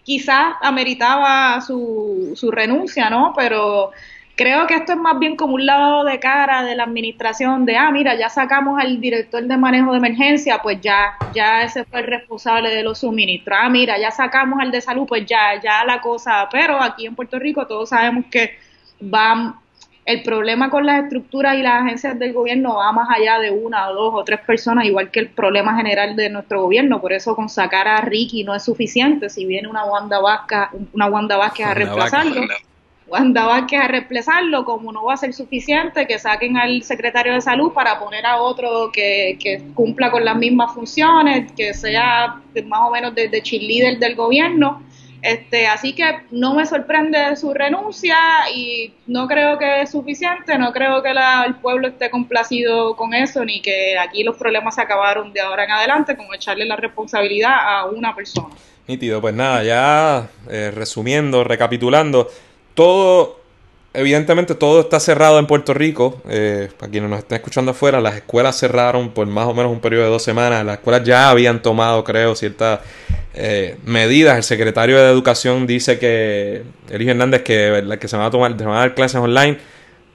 quizás ameritaba su, su renuncia, ¿no? Pero Creo que esto es más bien como un lavado de cara de la administración de, ah, mira, ya sacamos al director de manejo de emergencia, pues ya, ya ese fue el responsable de los suministros. Ah, mira, ya sacamos al de salud, pues ya, ya la cosa. Pero aquí en Puerto Rico todos sabemos que va, el problema con las estructuras y las agencias del gobierno va más allá de una o dos o tres personas, igual que el problema general de nuestro gobierno. Por eso con sacar a Ricky no es suficiente. Si viene una Wanda Vázquez, una Wanda Vázquez a reemplazarlo. Wanda Vázquez a reemplazarlo, como no va a ser suficiente, que saquen al secretario de salud para poner a otro que, cumpla con las mismas funciones, que sea más o menos desde cheerleader del gobierno. Este, así que no me sorprende su renuncia y no creo que es suficiente, no creo que el pueblo esté complacido con eso, ni que aquí los problemas se acabaron de ahora en adelante con echarle la responsabilidad a una persona. Nítido, pues nada, ya eh, resumiendo, recapitulando, todo, evidentemente todo está cerrado en Puerto Rico. Eh, para quienes nos estén escuchando afuera, las escuelas cerraron por más o menos un periodo de dos semanas. Las escuelas ya habían tomado, creo, ciertas eh, medidas. El secretario de Educación dice que, Elige Hernández, que, que se van a tomar, se van a dar clases online.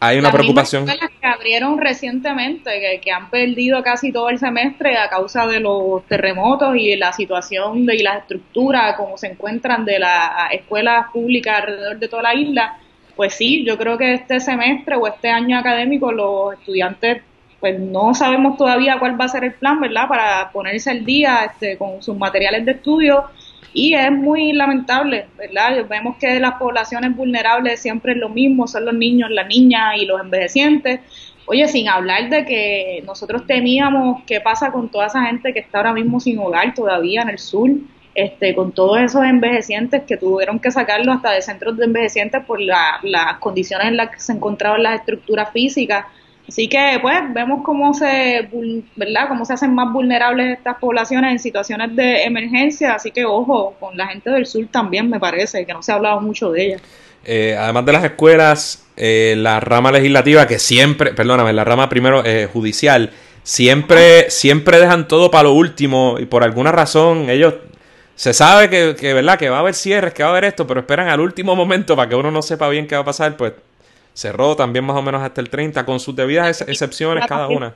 Hay una preocupación. Las que abrieron recientemente, que, que, han perdido casi todo el semestre a causa de los terremotos y la situación de, y la estructura, como se encuentran de las escuelas públicas alrededor de toda la isla, pues sí, yo creo que este semestre o este año académico los estudiantes pues no sabemos todavía cuál va a ser el plan, ¿verdad? Para ponerse al día este, con sus materiales de estudio y es muy lamentable, ¿verdad? Vemos que las poblaciones vulnerables siempre es lo mismo, son los niños, las niñas y los envejecientes. Oye, sin hablar de que nosotros temíamos qué pasa con toda esa gente que está ahora mismo sin hogar todavía en el sur, este, con todos esos envejecientes que tuvieron que sacarlo hasta de centros de envejecientes por las condiciones en las que se encontraban las estructuras físicas Así que, pues, vemos cómo se, ¿verdad? Cómo se hacen más vulnerables estas poblaciones en situaciones de emergencia. Así que, ojo, con la gente del sur también me parece que no se ha hablado mucho de ella. Eh, además de las escuelas, eh, la rama legislativa que siempre, perdóname, la rama primero eh, judicial, siempre, siempre dejan todo para lo último y por alguna razón ellos se sabe que, que, ¿verdad? que va a haber cierres, que va a haber esto, pero esperan al último momento para que uno no sepa bien qué va a pasar, pues cerró también más o menos hasta el 30, con sus debidas excepciones cada una.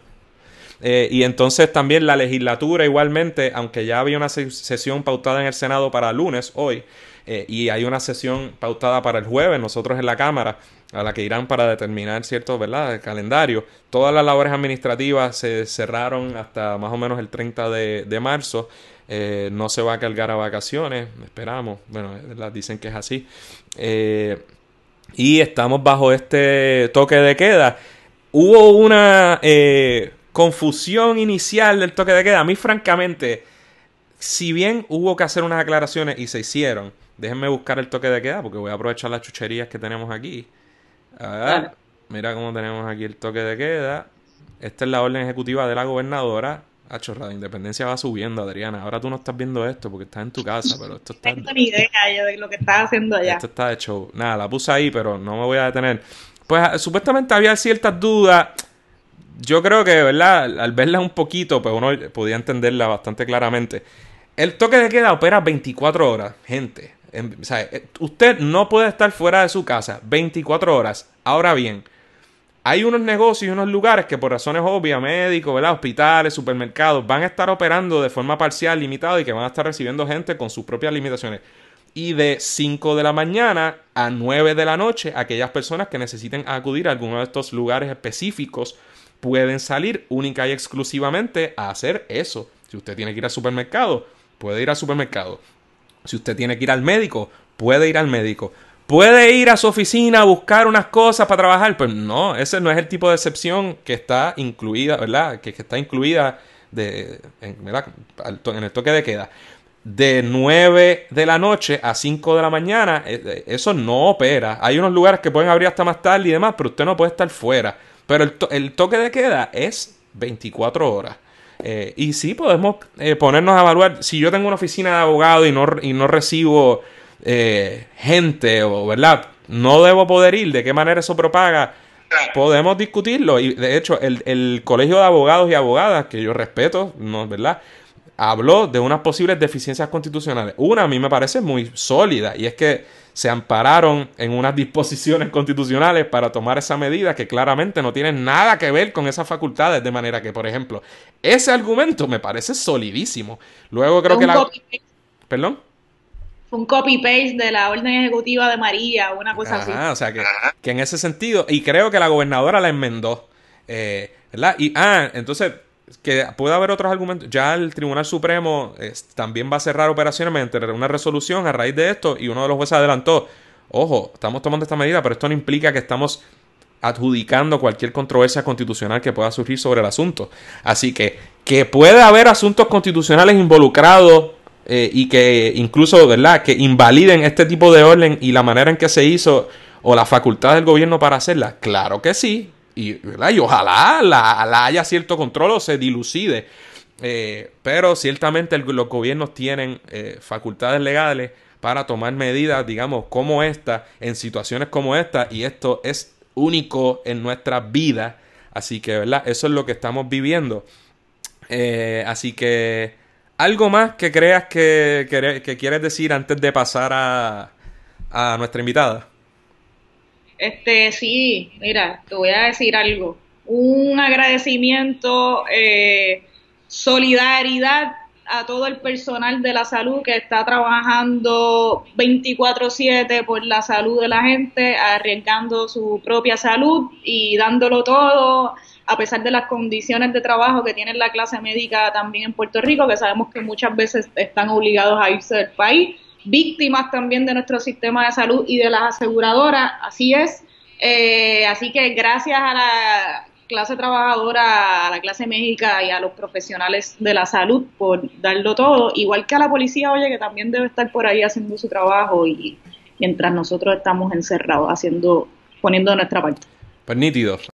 Eh, y entonces también la legislatura igualmente, aunque ya había una sesión pautada en el Senado para lunes, hoy, eh, y hay una sesión pautada para el jueves, nosotros en la Cámara, a la que irán para determinar cierto, ¿verdad?, el calendario. Todas las labores administrativas se cerraron hasta más o menos el 30 de, marzo. Eh, no se va a cargar a vacaciones, esperamos. Bueno, dicen que es así. Y estamos bajo este toque de queda. Hubo una confusión inicial del toque de queda. A mí, francamente, si bien hubo que hacer unas aclaraciones y se hicieron, déjenme buscar el toque de queda porque voy a aprovechar las chucherías que tenemos aquí. mira cómo tenemos aquí el toque de queda. Esta es la orden ejecutiva de la gobernadora. Ah, chorrada, Independencia va subiendo, Adriana. Ahora tú no estás viendo esto porque estás en tu casa, pero esto está... No tengo ni idea yo de lo que estás haciendo allá. Esto está de show. Nada, la puse ahí, pero no me voy a detener. Pues supuestamente había ciertas dudas yo creo que, ¿verdad? Al verla un poquito, pues uno podía entenderla bastante claramente. El toque de queda opera 24 horas, gente. o sea, eh, usted no puede estar fuera de su casa 24 horas. Ahora bien, hay unos negocios y unos lugares que por razones obvias, médicos, ¿verdad? hospitales, supermercados, van a estar operando de forma parcial, limitada y que van a estar recibiendo gente con sus propias limitaciones. Y de 5 de la mañana a 9 de la noche, aquellas personas que necesiten acudir a alguno de estos lugares específicos pueden salir única y exclusivamente a hacer eso. Si usted tiene que ir al supermercado, puede ir al supermercado. Si usted tiene que ir al médico, puede ir al médico. ¿Puede ir a su oficina a buscar unas cosas para trabajar? Pues no, ese no es el tipo de excepción que está incluida, ¿verdad? Que, está incluida de, en, el toque de queda. De 9 de la noche a 5 de la mañana, eh, eh, eso no opera. Hay unos lugares que pueden abrir hasta más tarde y demás, pero usted no puede estar fuera. Pero el, toque de queda es 24 horas. Eh, y sí podemos ponernos a evaluar, si yo tengo una oficina de abogado y no, y no recibo eh, gente, o verdad, no debo poder ir, de qué manera eso propaga, podemos discutirlo. Y de hecho, el, el colegio de abogados y abogadas, que yo respeto, ¿no? ¿verdad? Habló de unas posibles deficiencias constitucionales. Una a mí me parece muy sólida, y es que se ampararon en unas disposiciones constitucionales para tomar esa medida que claramente no tienen nada que ver con esas facultades, de manera que, por ejemplo, ese argumento me parece solidísimo. Luego creo que la... ¿Perdón? Fue un copy-paste de la orden ejecutiva de María, una cosa así. O sea, que, que, en ese sentido, y creo que la gobernadora la enmendó, eh, ¿verdad? Y, ah, entonces, que puede haber otros argumentos. Ya el Tribunal Supremo también va a cerrar operaciones mediante una resolución a raíz de esto y uno de los jueces adelantó, ojo, estamos tomando esta medida, pero esto no implica que estamos adjudicando cualquier controversia constitucional que pueda surgir sobre el asunto. Así que que puede haber asuntos constitucionales involucrados eh, y que incluso, ¿verdad?, que invaliden este tipo de orden y la manera en que se hizo o la facultad del gobierno para hacerla. Claro que sí, y, y ojalá la, haya cierto control o se dilucide. Eh, pero ciertamente los gobiernos tienen eh, facultades legales para tomar medidas, digamos, como esta, en situaciones como esta, y esto es único en nuestra vida. Así que, ¿verdad? Eso es lo que estamos viviendo. Así que, ¿algo más que creas que, quieres decir antes de pasar a, a nuestra invitada? Este, sí, mira, te voy a decir algo. Un agradecimiento, eh, solidaridad a todo el personal de la salud que está trabajando 24/7 por la salud de la gente, arriesgando su propia salud y dándolo todo a pesar de las condiciones de trabajo que tiene la clase médica también en Puerto Rico, que sabemos que muchas veces están obligados a irse del país víctimas también de nuestro sistema de salud y de las aseguradoras, así es. Eh, así que gracias a la clase trabajadora, a la clase médica y a los profesionales de la salud por darlo todo, igual que a la policía, oye, que también debe estar por ahí haciendo su trabajo y mientras nosotros estamos encerrados haciendo, poniendo nuestra parte. Pues.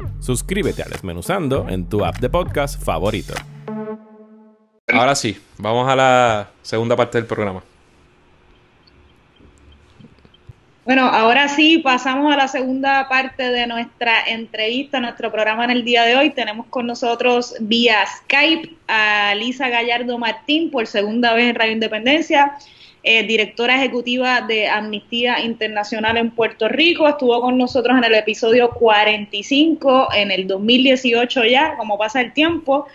Suscríbete a Desmenuzando en tu app de podcast favorito. Ahora sí, vamos a la segunda parte del programa. Bueno, ahora sí, pasamos a la segunda parte de nuestra entrevista, nuestro programa en el día de hoy. Tenemos con nosotros vía Skype a Lisa Gallardo Martín por segunda vez en Radio Independencia, eh, directora ejecutiva de Amnistía Internacional en Puerto Rico. Estuvo con nosotros en el episodio 45, en el 2018 ya, como pasa el tiempo.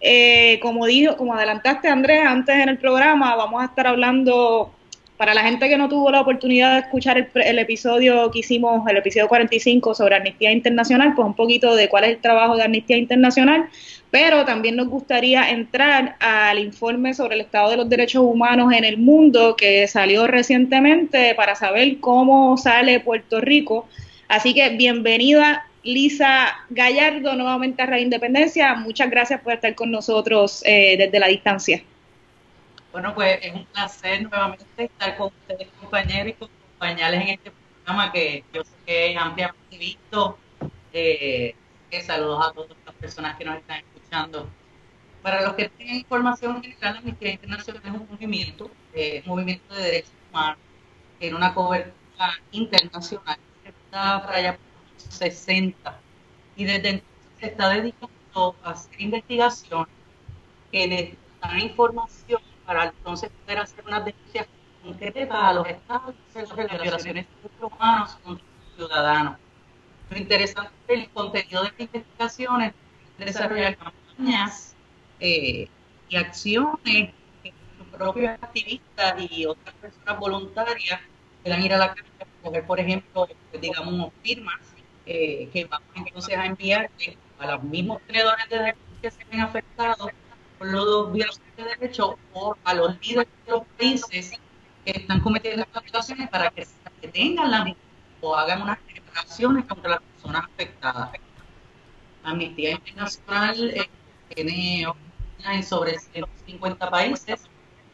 Eh, como dijo, como adelantaste Andrés antes en el programa, vamos a estar hablando para la gente que no tuvo la oportunidad de escuchar el, episodio que hicimos, el episodio 45 sobre Amnistía Internacional, pues un poquito de cuál es el trabajo de Amnistía Internacional, pero también nos gustaría entrar al informe sobre el estado de los derechos humanos en el mundo que salió recientemente para saber cómo sale Puerto Rico. Así que bienvenida Lisa Gallardo nuevamente a Radio Independencia. Muchas gracias por estar con nosotros eh, desde la distancia. Bueno, pues es un placer nuevamente estar con ustedes, compañeros, y acompañarles en este programa que yo sé que es ampliamente visto. Eh, saludos a todas las personas que nos están escuchando. Para los que tengan información general, Amnistía Internacional es un movimiento, eh, un movimiento de derechos humanos, en una cobertura internacional, que está para allá por 60. Y desde entonces se está dedicando a hacer investigación, que dan información para entonces poder hacer unas denuncias concretas a los estados de las violaciones de derechos humanos contra los ciudadanos. Lo interesante del contenido de estas investigaciones es desarrollar campañas eh, y acciones que los propios activistas y otras personas voluntarias puedan ir a la calle a coger, por ejemplo, digamos, firmas eh, que vamos entonces a enviar a los mismos tenedores de derechos que se ven afectados los violaciones de derechos o a los líderes de los países que están cometiendo estas violaciones para que se detengan las o hagan unas reparaciones contra las personas afectadas. La Amnistía Internacional eh, tiene en sobre 150 países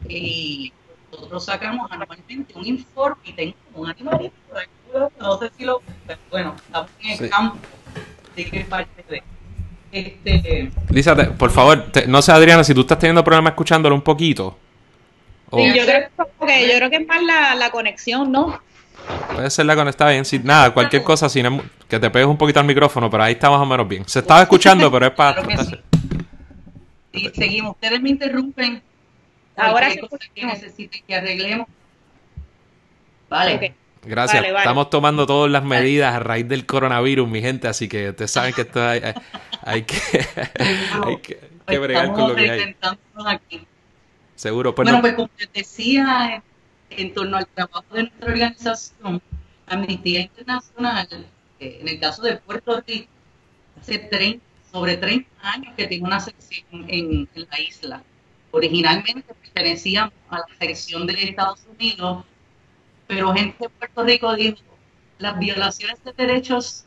y nosotros sacamos anualmente un informe y tengo un animalito no sé si lo bueno estamos en el campo de que parte este... Lisa, por favor, no sé Adriana, si tú estás teniendo problemas escuchándolo un poquito. Sí, yo creo, que, yo creo que es más la, la conexión, ¿no? Puede ser la conexión, bien. Si, nada, cualquier cosa, si que te pegues un poquito al micrófono, pero ahí está más o menos bien. Se estaba escuchando, pero es para... sí. seguimos. Ustedes me interrumpen. Ahora sí. que necesiten que arreglemos. Vale. Gracias. Estamos tomando todas las medidas a raíz del coronavirus, mi gente, así que ustedes saben que esto hay, hay, que, hay que, bregar con lo que hay. Aquí. Seguro. Pues bueno, pues como les decía, en, torno al trabajo de nuestra organización, Amnistía Internacional, en el caso de Puerto Rico, hace 30, sobre 30 años que tiene una sección en, en la isla. Originalmente pertenecíamos a la sección de Estados Unidos pero gente de Puerto Rico dijo, las violaciones de derechos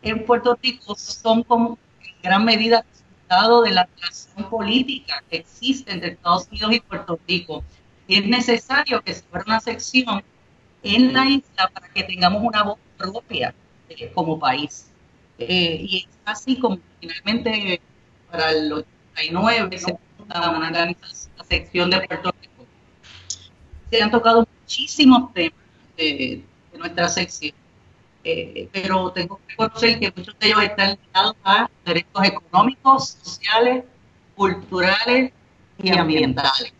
en Puerto Rico son como gran medida resultado de la relación política que existe entre Estados Unidos y Puerto Rico. Es necesario que se fuera una sección en la isla para que tengamos una voz propia eh, como país. Eh, y es así como finalmente para el 89 se funda una la sección de Puerto Rico. Se han tocado muchísimos temas de, nuestra sección. Eh, pero tengo que reconocer que muchos de ellos están ligados a derechos económicos, sociales, culturales y ambientales.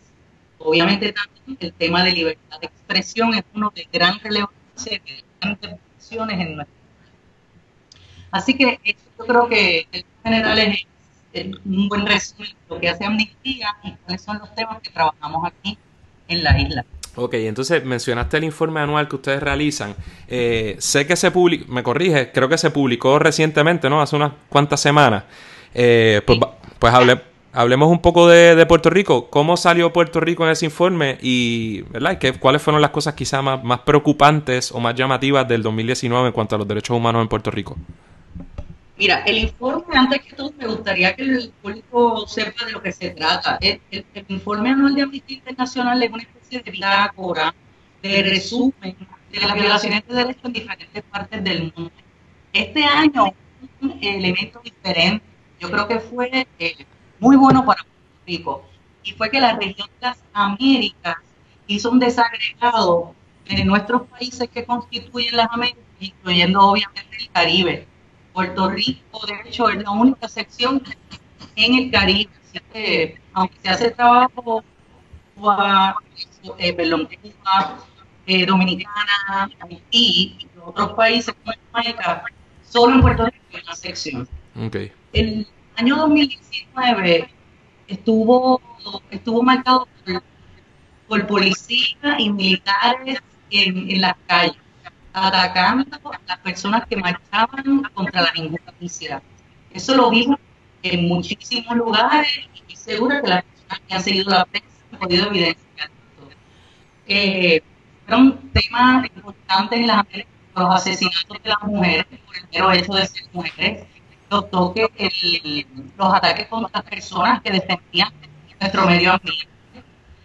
Obviamente también el tema de libertad de expresión es uno de gran relevancia y de grandes funciones en nuestra Así que yo creo que en general es, un buen resumen de lo que hace Amnistía y cuáles son los temas que trabajamos aquí en la isla. Ok, entonces mencionaste el informe anual que ustedes realizan. Eh, sé que se publicó, me corrige, creo que se publicó recientemente, ¿no? Hace unas cuantas semanas. Eh, pues, pues hablemos un poco de, Puerto Rico. ¿Cómo salió Puerto Rico en ese informe? Y, ¿verdad? ¿Qué, ¿Cuáles fueron las cosas quizás más, más preocupantes o más llamativas del 2019 en cuanto a los derechos humanos en Puerto Rico? Mira, el informe, antes que todo, me gustaría que el público sepa de lo que se trata. El, informe anual de Amnistía Internacional es una especie de bitácora, de resumen de las violaciones de derechos en diferentes partes del mundo. Este año, un elemento diferente, yo creo que fue eh, muy bueno para Puerto Rico, y fue que la región de las Américas hizo un desagregado de nuestros países que constituyen las Américas, incluyendo obviamente el Caribe. Puerto Rico, de hecho, es la única sección en el Caribe. Así que, aunque se hace trabajo eh, perdón, eh, Dominicana, Haití y otros países como Jamaica, solo en Puerto Rico hay una sección. Okay. El año 2019 estuvo, estuvo marcado por, policías y militares en, en las calles, atacando a las personas que marchaban contra la injusticia. Eso lo vimos en muchísimos lugares y seguro que las personas que han seguido la prensa han podido evidenciar eh, fueron temas importantes en las los asesinatos de las mujeres, por el mero hecho de ser mujeres, los toques, los ataques contra las personas que defendían nuestro medio ambiente.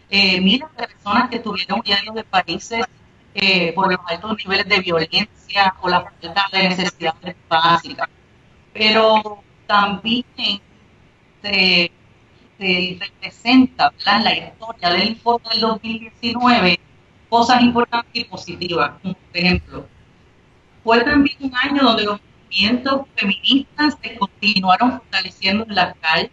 Eh, miles de personas que estuvieron huyendo de países eh, por los altos niveles de violencia o la falta de necesidades básicas. Pero también se, se representa en la historia del informe del 2019 cosas importantes y positivas, por ejemplo, fue también un año donde los movimientos feministas se continuaron fortaleciendo en las calles,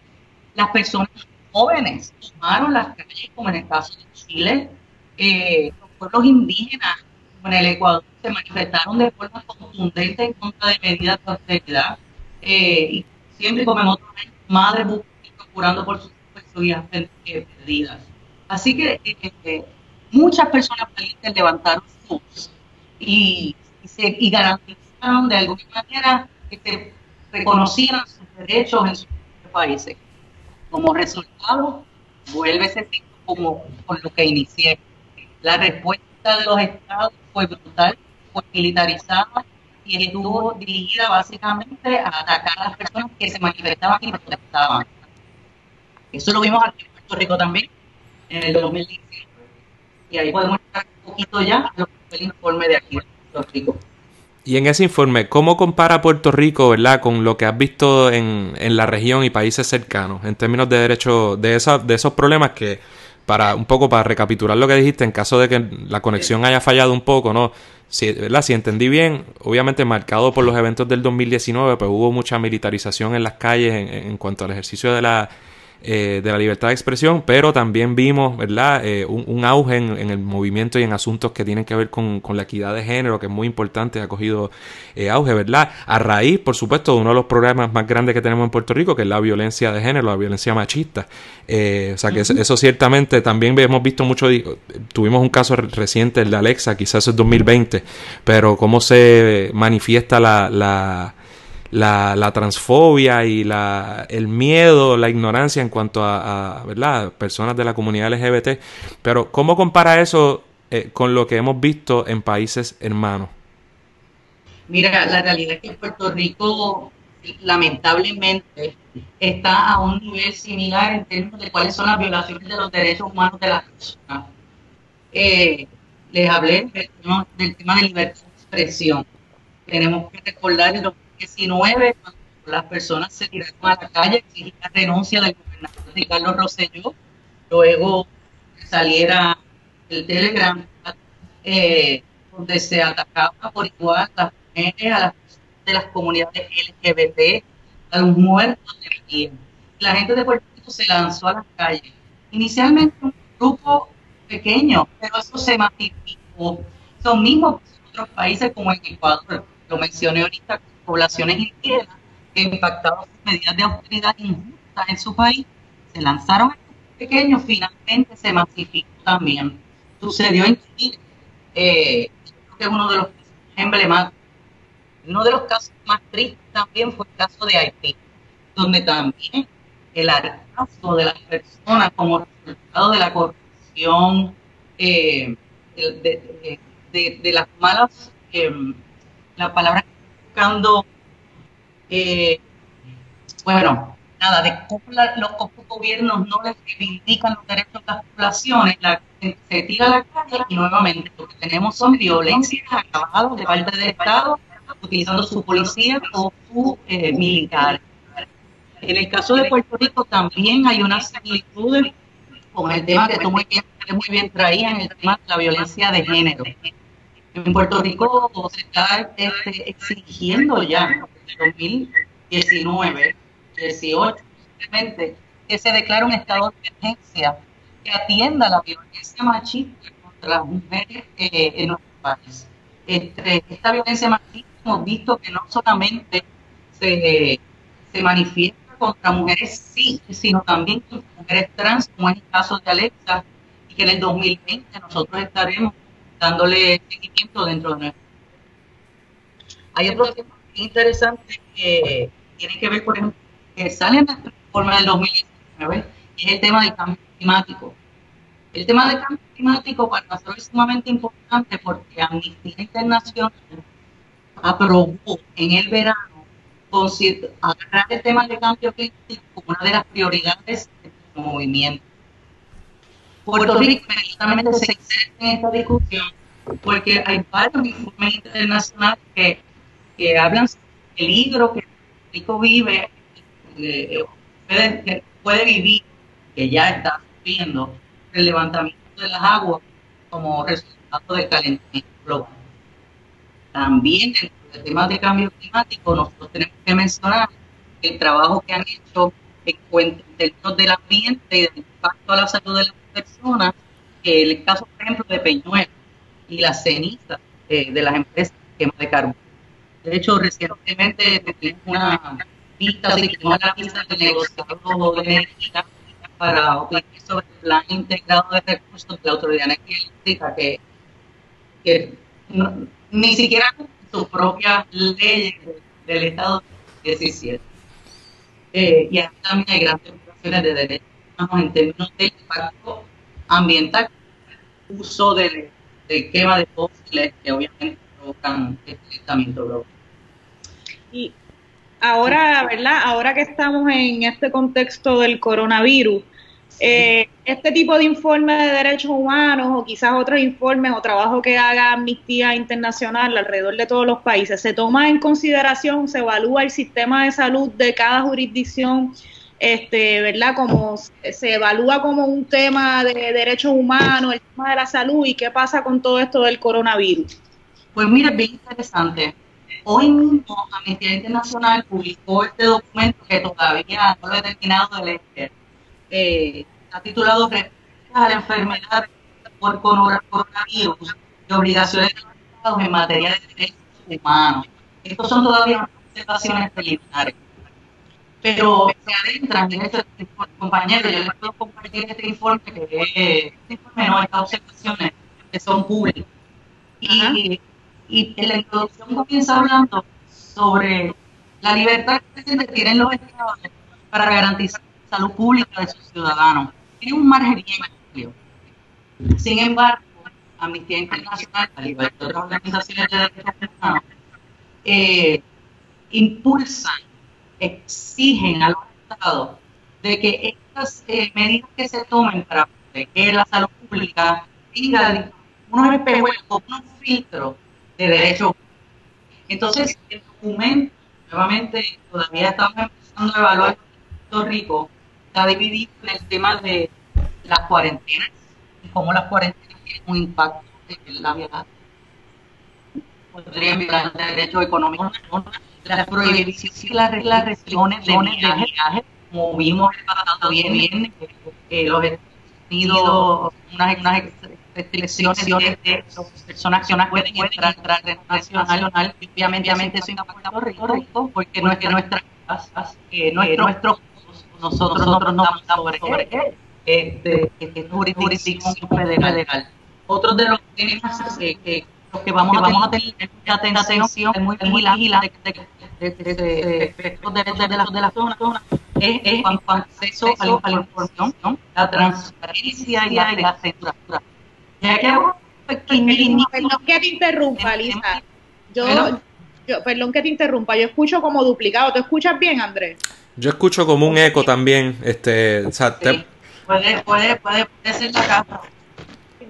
las personas jóvenes tomaron las calles, como en el caso de Chile, eh, los pueblos indígenas, como en el Ecuador, se manifestaron de forma contundente en contra de medidas de austeridad, eh, y siempre como en otros años, madres procurando por sus vidas perdidas. Así que eh, muchas personas valientes levantaron su voz y, y, garantizaron de alguna manera que se reconocieran sus derechos en sus países. Como resultado, vuelve ese ciclo como con lo que inicié. La respuesta de los estados fue brutal, fue militarizada y estuvo dirigida básicamente a atacar a las personas que se manifestaban y protestaban. Eso lo vimos aquí en Puerto Rico también, en el 2019. Y ahí podemos estar un poquito ya lo que fue el informe de aquí en Puerto Rico. Y en ese informe, ¿cómo compara Puerto Rico, verdad, con lo que has visto en, en la región y países cercanos en términos de derechos, de, esa, de esos problemas que, para un poco para recapitular lo que dijiste, en caso de que la conexión haya fallado un poco, ¿no? Si, ¿verdad? si entendí bien, obviamente marcado por los eventos del 2019, pues hubo mucha militarización en las calles en, en cuanto al ejercicio de la eh, de la libertad de expresión, pero también vimos, ¿verdad?, eh, un, auge en, el movimiento y en asuntos que tienen que ver con, la equidad de género, que es muy importante, ha cogido eh, auge, ¿verdad? A raíz, por supuesto, de uno de los problemas más grandes que tenemos en Puerto Rico, que es la violencia de género, la violencia machista. o sea, que eso, ciertamente también hemos visto mucho, tuvimos un caso reciente, el de Alexa, quizás es 2020, pero cómo se manifiesta la la, la transfobia y la, el miedo, la ignorancia en cuanto a, ¿verdad? personas de la comunidad LGBT. Pero, ¿cómo compara eso eh, con lo que hemos visto en países hermanos? Mira, la realidad es que Puerto Rico, lamentablemente, está a un nivel similar en términos de cuáles son las violaciones de los derechos humanos de las personas. Eh, les hablé del tema, del tema de libertad de expresión. Tenemos que recordar el 19, cuando las personas se tiraron a la calle, exigir la renuncia del gobernador Ricardo Rosselló, luego saliera el telegram eh, donde se atacaba por igual a las mujeres, a las personas de las comunidades LGBT, a los muertos de María. La gente de Puerto Rico se lanzó a las calles. Inicialmente un grupo pequeño, pero eso se masificó. Son mismos otros países como en Ecuador, lo mencioné ahorita, poblaciones indígenas que impactados por medidas de autoridad injustas en su país, se lanzaron pequeños, finalmente se masificó también. Sucedió en Chile, eh, que es uno de los emblemáticos. Uno de los casos más tristes también fue el caso de Haití, donde también el hartazgo de las personas como resultado de la corrupción, eh, de, las malas, eh, la palabra eh, bueno, nada, de los gobiernos no les reivindican los derechos de las poblaciones, la se tira la calle y nuevamente lo que tenemos son violencias agravadas de parte del Estado utilizando su policía o su eh, militares. En el caso de Puerto Rico también hay una similitud con el tema que tú muy bien, muy bien traías, en el tema de la violencia de género. En Puerto Rico se está este, exigiendo ya en 2019, 18, simplemente que se declare un estado de emergencia que atienda la violencia machista contra las mujeres eh, en nuestro país. Este, esta violencia machista hemos visto que no solamente se, se manifiesta contra mujeres sí, sino también contra mujeres trans, como es el caso de Alexa, y que en el 2020 nosotros estaremos dándole seguimiento dentro de nuestro. Hay otro tema interesante que tiene que ver, por ejemplo, que sale en la reforma del 2019, y es el tema del cambio climático. El tema del cambio climático para nosotros es sumamente importante porque Amnistía Internacional aprobó en el verano agarrar el tema del cambio climático como una de las prioridades del movimiento. Puerto Rico justamente se excede en esta discusión porque hay varios informes internacionales que, que hablan sobre el peligro que Puerto Rico vive, puede, puede vivir, que ya está sufriendo el levantamiento de las aguas como resultado del calentamiento global. También dentro del tema de cambio climático, nosotros tenemos que mencionar el trabajo que han hecho en términos del ambiente y del impacto a la salud de las personas, el caso, por ejemplo, de Peñuel y las cenizas eh, de las empresas de quema de carbón. De hecho, recientemente tuvimos una vista, se tenemos la vista del negociado de energía para opinar sobre el plan integrado de recursos de la Autoridad Eléctrica, que, que ni siquiera sus propias leyes del Estado 17. Eh, y aquí también hay grandes violaciones de derechos humanos en términos del impacto ambiental, uso de, de quema de fósiles que obviamente provocan el calentamiento global. Y ahora, ¿verdad? Ahora que estamos en este contexto del coronavirus, eh, este tipo de informes de derechos humanos o quizás otros informes o trabajo que haga Amnistía Internacional alrededor de todos los países, se toma en consideración, se evalúa el sistema de salud de cada jurisdicción, este, ¿verdad? Como se evalúa como un tema de derechos humanos, el tema de la salud y qué pasa con todo esto del coronavirus. Pues mira, bien interesante. Hoy mismo Amnistía Internacional publicó este documento que todavía no lo he terminado de leer eh, ha titulado a la enfermedad por coronavirus y obligaciones de los Estados en materia de derechos humanos. Estos son todavía observaciones preliminares. Pero se adentran en informe, compañeros, yo les puedo compartir este informe, que este informe no, estas observaciones que son públicas. Y, y en la introducción comienza hablando sobre la libertad que tienen los estados para garantizar salud pública de sus ciudadanos. Tiene un margen bien amplio. Sin embargo, Amnistía Internacional, al igual que otras organizaciones de derechos humanos, eh, impulsan, exigen a los estados de que estas eh, medidas que se tomen para proteger la salud pública tengan unos espejos, unos filtros de derechos Entonces, el documento, nuevamente, todavía estamos empezando a evaluar Puerto Rico está dividido en el tema de las cuarentenas y cómo las cuarentenas tienen un impacto en la vida. Podrían violar derechos económicos, las prohibiciones y las restricciones de viaje, como vimos el pasado bien, bien eh, los Estados Unidos, unas, unas restricciones de personas que no pueden entrar en nacional, y obviamente, obviamente eso impacta a Puerto Rico, porque no es que nuestras eh, nuestros nosotros, nosotros no estamos sobre, sobre él. Este, este, es jurisdicción federal. Otro de los temas que, que, los que vamos, que vamos a tener mucha atención, es muy vigilante de, de, de, los derechos de la, de la zona, es, es acceso a la, a la información, ¿no? la transparencia y la, censura. Ya que Perdón que te interrumpa, Lisa. Yo, yo, perdón que te interrumpa, yo escucho como duplicado. ¿Te escuchas bien, Andrés? Yo escucho como un eco también. Este, o sea, puede, puede, puede, ser la casa.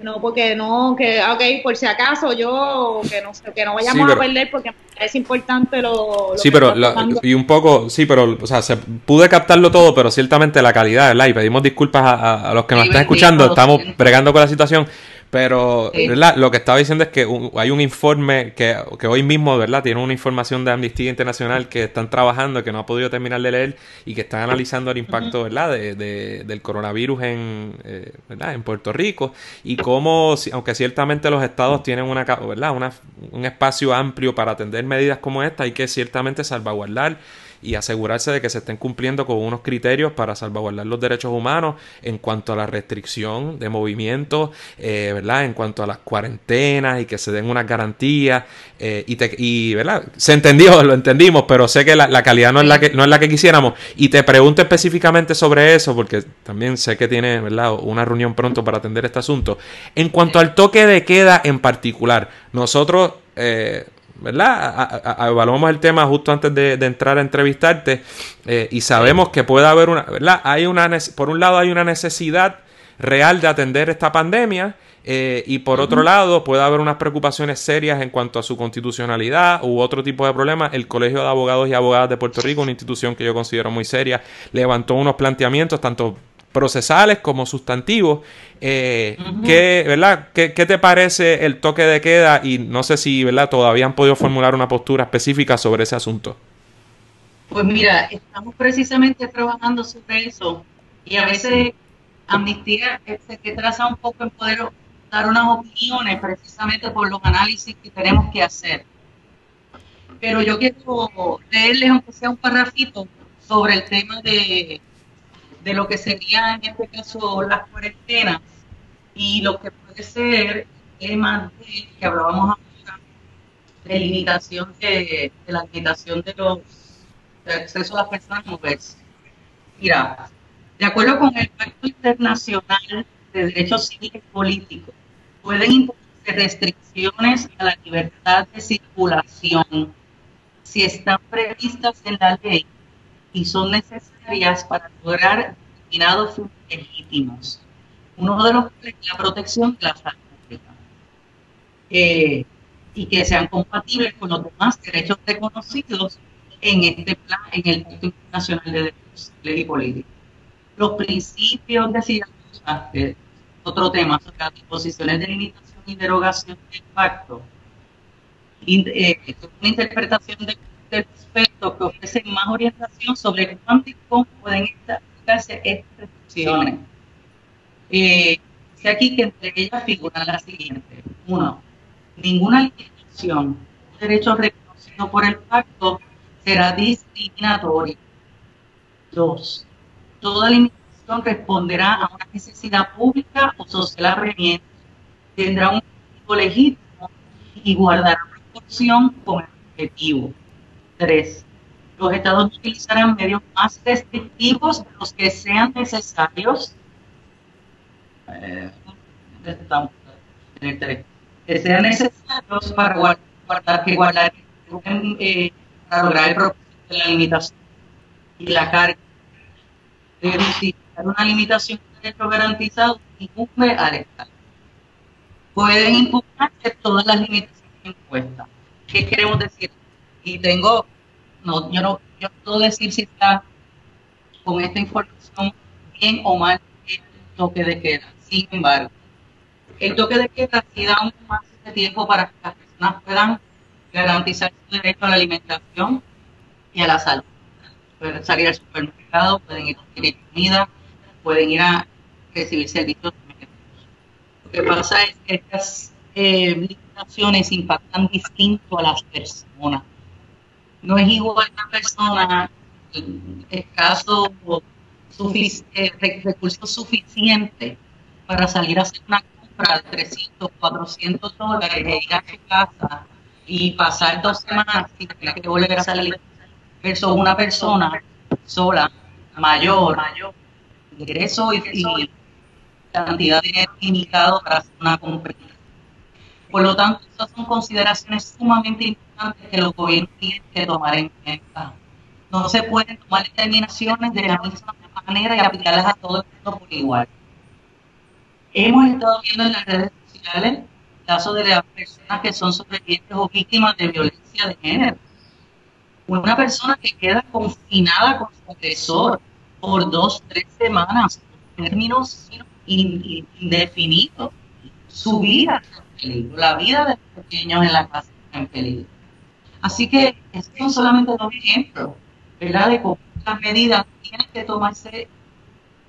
No porque no, que, ok, por si acaso yo, que no, que no vayamos a perder porque es importante lo, sí, pero y un poco, sí, pero, o sea, se, pude captarlo todo, pero ciertamente la calidad, ¿verdad? Y pedimos disculpas a, los que nos están escuchando, estamos bregando con la situación. Pero lo que estaba diciendo es que hay un informe que, hoy mismo, ¿verdad? Tiene una información de Amnistía Internacional que están trabajando, que no ha podido terminar de leer y que están analizando el impacto, ¿verdad? De, del coronavirus en, eh, ¿verdad? en Puerto Rico y cómo, aunque ciertamente los estados tienen una, ¿verdad? Una, un espacio amplio para atender medidas como esta, hay que ciertamente salvaguardar y asegurarse de que se estén cumpliendo con unos criterios para salvaguardar los derechos humanos en cuanto a la restricción de movimiento, eh, ¿verdad? En cuanto a las cuarentenas y que se den unas garantías eh, y, te, y, ¿verdad? Se entendió, lo entendimos, pero sé que la, calidad no es la que, no es la que quisiéramos y te pregunto específicamente sobre eso porque también sé que tiene, ¿verdad? Una reunión pronto para atender este asunto. En cuanto al toque de queda en particular, nosotros... Eh, ¿verdad? evaluamos el tema justo antes de, entrar a entrevistarte eh, y sabemos que puede haber una, ¿verdad? Hay una, por un lado hay una necesidad real de atender esta pandemia eh, y por otro lado puede haber unas preocupaciones serias en cuanto a su constitucionalidad u otro tipo de problemas. El Colegio de Abogados y Abogadas de Puerto Rico, una institución que yo considero muy seria, levantó unos planteamientos tanto procesales como sustantivos. Eh, ¿qué, ¿verdad? ¿Qué, te parece el toque de queda? Y no sé si ¿verdad? todavía han podido formular una postura específica sobre ese asunto. Pues mira, estamos precisamente trabajando sobre eso y a veces Amnistía se traza un poco en poder dar unas opiniones precisamente por los análisis que tenemos que hacer. Pero yo quiero leerles, aunque sea un parrafito, sobre el tema de de lo que sería en este caso las cuarentenas y lo que puede ser el tema de, que hablábamos ahora de limitación de, la limitación de los de a las personas mujeres. Mira, de acuerdo con el Pacto Internacional de Derechos Civiles y Políticos, pueden imponerse restricciones a la libertad de circulación si están previstas en la ley y son necesarias para lograr determinados fines legítimos. Uno de los es la protección de la salud pública eh, y que sean compatibles con los demás derechos reconocidos en este plan, en el Pacto Internacional de Derechos Civiles y Políticos. Los principios de otro tema sobre las disposiciones de limitación y derogación del pacto, eh, una interpretación de del que ofrecen más orientación sobre cuánto y cómo pueden aplicarse estas restricciones. Eh, aquí que entre ellas figuran las siguientes. Uno, ninguna limitación de derecho reconocido por el pacto será discriminatoria. Dos, toda limitación responderá a una necesidad pública o social apremiante, tendrá un objetivo legítimo y guardará proporción con el objetivo. Tres, los estados utilizarán medios más restrictivos de los que sean necesarios. Eh, que sean necesarios para guardar, que guardar, eh, para lograr el propósito de la limitación y la carga. Reducir una limitación de derecho garantizado incumbe al Estado. Pueden impugnarse todas las limitaciones impuestas. ¿Qué queremos decir? Y tengo, no, yo no yo puedo decir si está con esta información bien o mal el toque de queda. Sin embargo, el toque de queda sí da un más de tiempo para que las personas puedan garantizar su derecho a la alimentación y a la salud. Pueden salir al supermercado, pueden ir a adquirir comida, pueden ir a recibir servicios. Lo que pasa es que estas eh, limitaciones impactan distinto a las personas no es igual una persona escaso eh, recursos suficientes para salir a hacer una compra de 300, 400 dólares, ir a su casa y pasar dos semanas sin tener que volver a salir versus una persona sola, mayor, mayor ingreso y, y cantidad de dinero limitado para hacer una compra. Por lo tanto, estas son consideraciones sumamente importantes que los gobiernos tienen que tomar en cuenta. No se pueden tomar determinaciones de la misma manera y aplicarlas a todo el mundo por igual. Hemos estado viendo en las redes sociales casos de las personas que son sobrevivientes o víctimas de violencia de género. Una persona que queda confinada con su agresor por dos, tres semanas, términos indefinidos, su vida peligro, la vida de los pequeños en la casa está en peligro. Así que estos son solamente dos ejemplos, ¿verdad? De cómo las medidas tienen que tomarse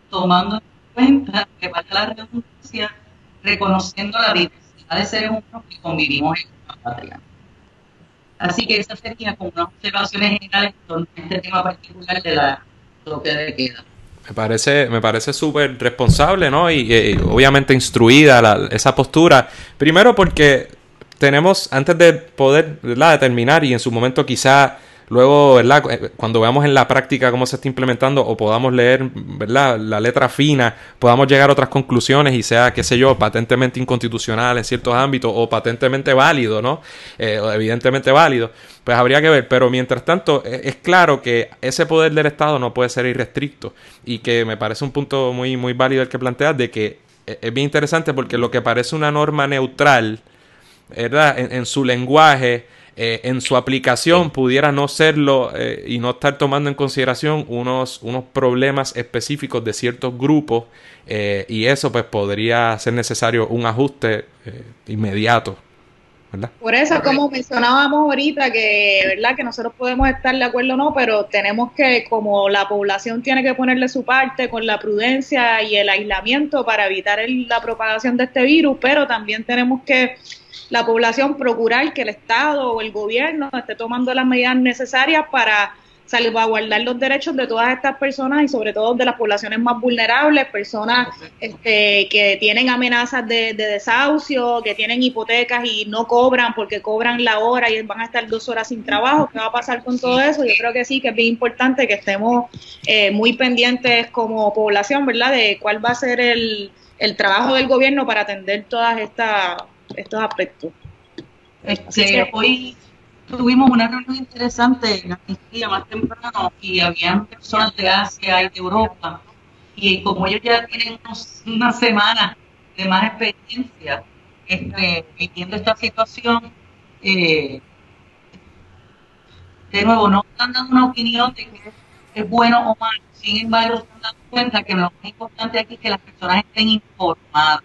tomando en cuenta que vaya la redundancia, reconociendo la diversidad de seres humanos que convivimos en esta patria. Así que esa sería como unas observaciones generales sobre este tema particular de la toque de queda. Me parece, me parece súper responsable, ¿no? Y, obviamente instruida esa postura. Primero porque tenemos, antes de poder determinar y en su momento quizá luego, ¿verdad? Eh, cuando veamos en la práctica cómo se está implementando o podamos leer, ¿verdad? La letra fina, podamos llegar a otras conclusiones y sea, qué sé yo, patentemente inconstitucional en ciertos ámbitos o patentemente válido, ¿no? Eh, evidentemente válido, pues habría que ver. Pero mientras tanto, e, es, claro que ese poder del Estado no puede ser irrestricto y que me parece un punto muy, muy válido el que planteas de que e, es bien interesante porque lo que parece una norma neutral, ¿verdad? en su lenguaje, eh, en su aplicación pudiera no serlo eh, y no estar tomando en consideración unos, unos problemas específicos de ciertos grupos eh, y eso pues podría ser necesario un ajuste inmediato. ¿verdad? Por eso, como mencionábamos ahorita, que verdad que nosotros podemos estar de acuerdo o no, pero tenemos que, como la población tiene que ponerle su parte con la prudencia y el aislamiento para evitar la propagación de este virus, pero también tenemos que la población procurar que el Estado o el gobierno esté tomando las medidas necesarias para salvaguardar los derechos de todas estas personas y sobre todo de las poblaciones más vulnerables, personas este, que tienen amenazas de, desahucio, que tienen hipotecas y no cobran porque cobran la hora y van a estar dos horas sin trabajo. ¿Qué va a pasar con todo eso? Yo creo que sí, que es bien importante que estemos eh, muy pendientes como población, ¿verdad? De cuál va a ser el, el trabajo del gobierno para atender todas estas estos aspectos. Este, hoy tuvimos una reunión interesante en día más temprano y habían personas de Asia y de Europa. Y como ellos ya tienen una semana de más experiencia este, viviendo esta situación, eh, de nuevo, no están dando una opinión de que es bueno o malo, sin embargo, están dando cuenta que lo más importante aquí es que las personas estén informadas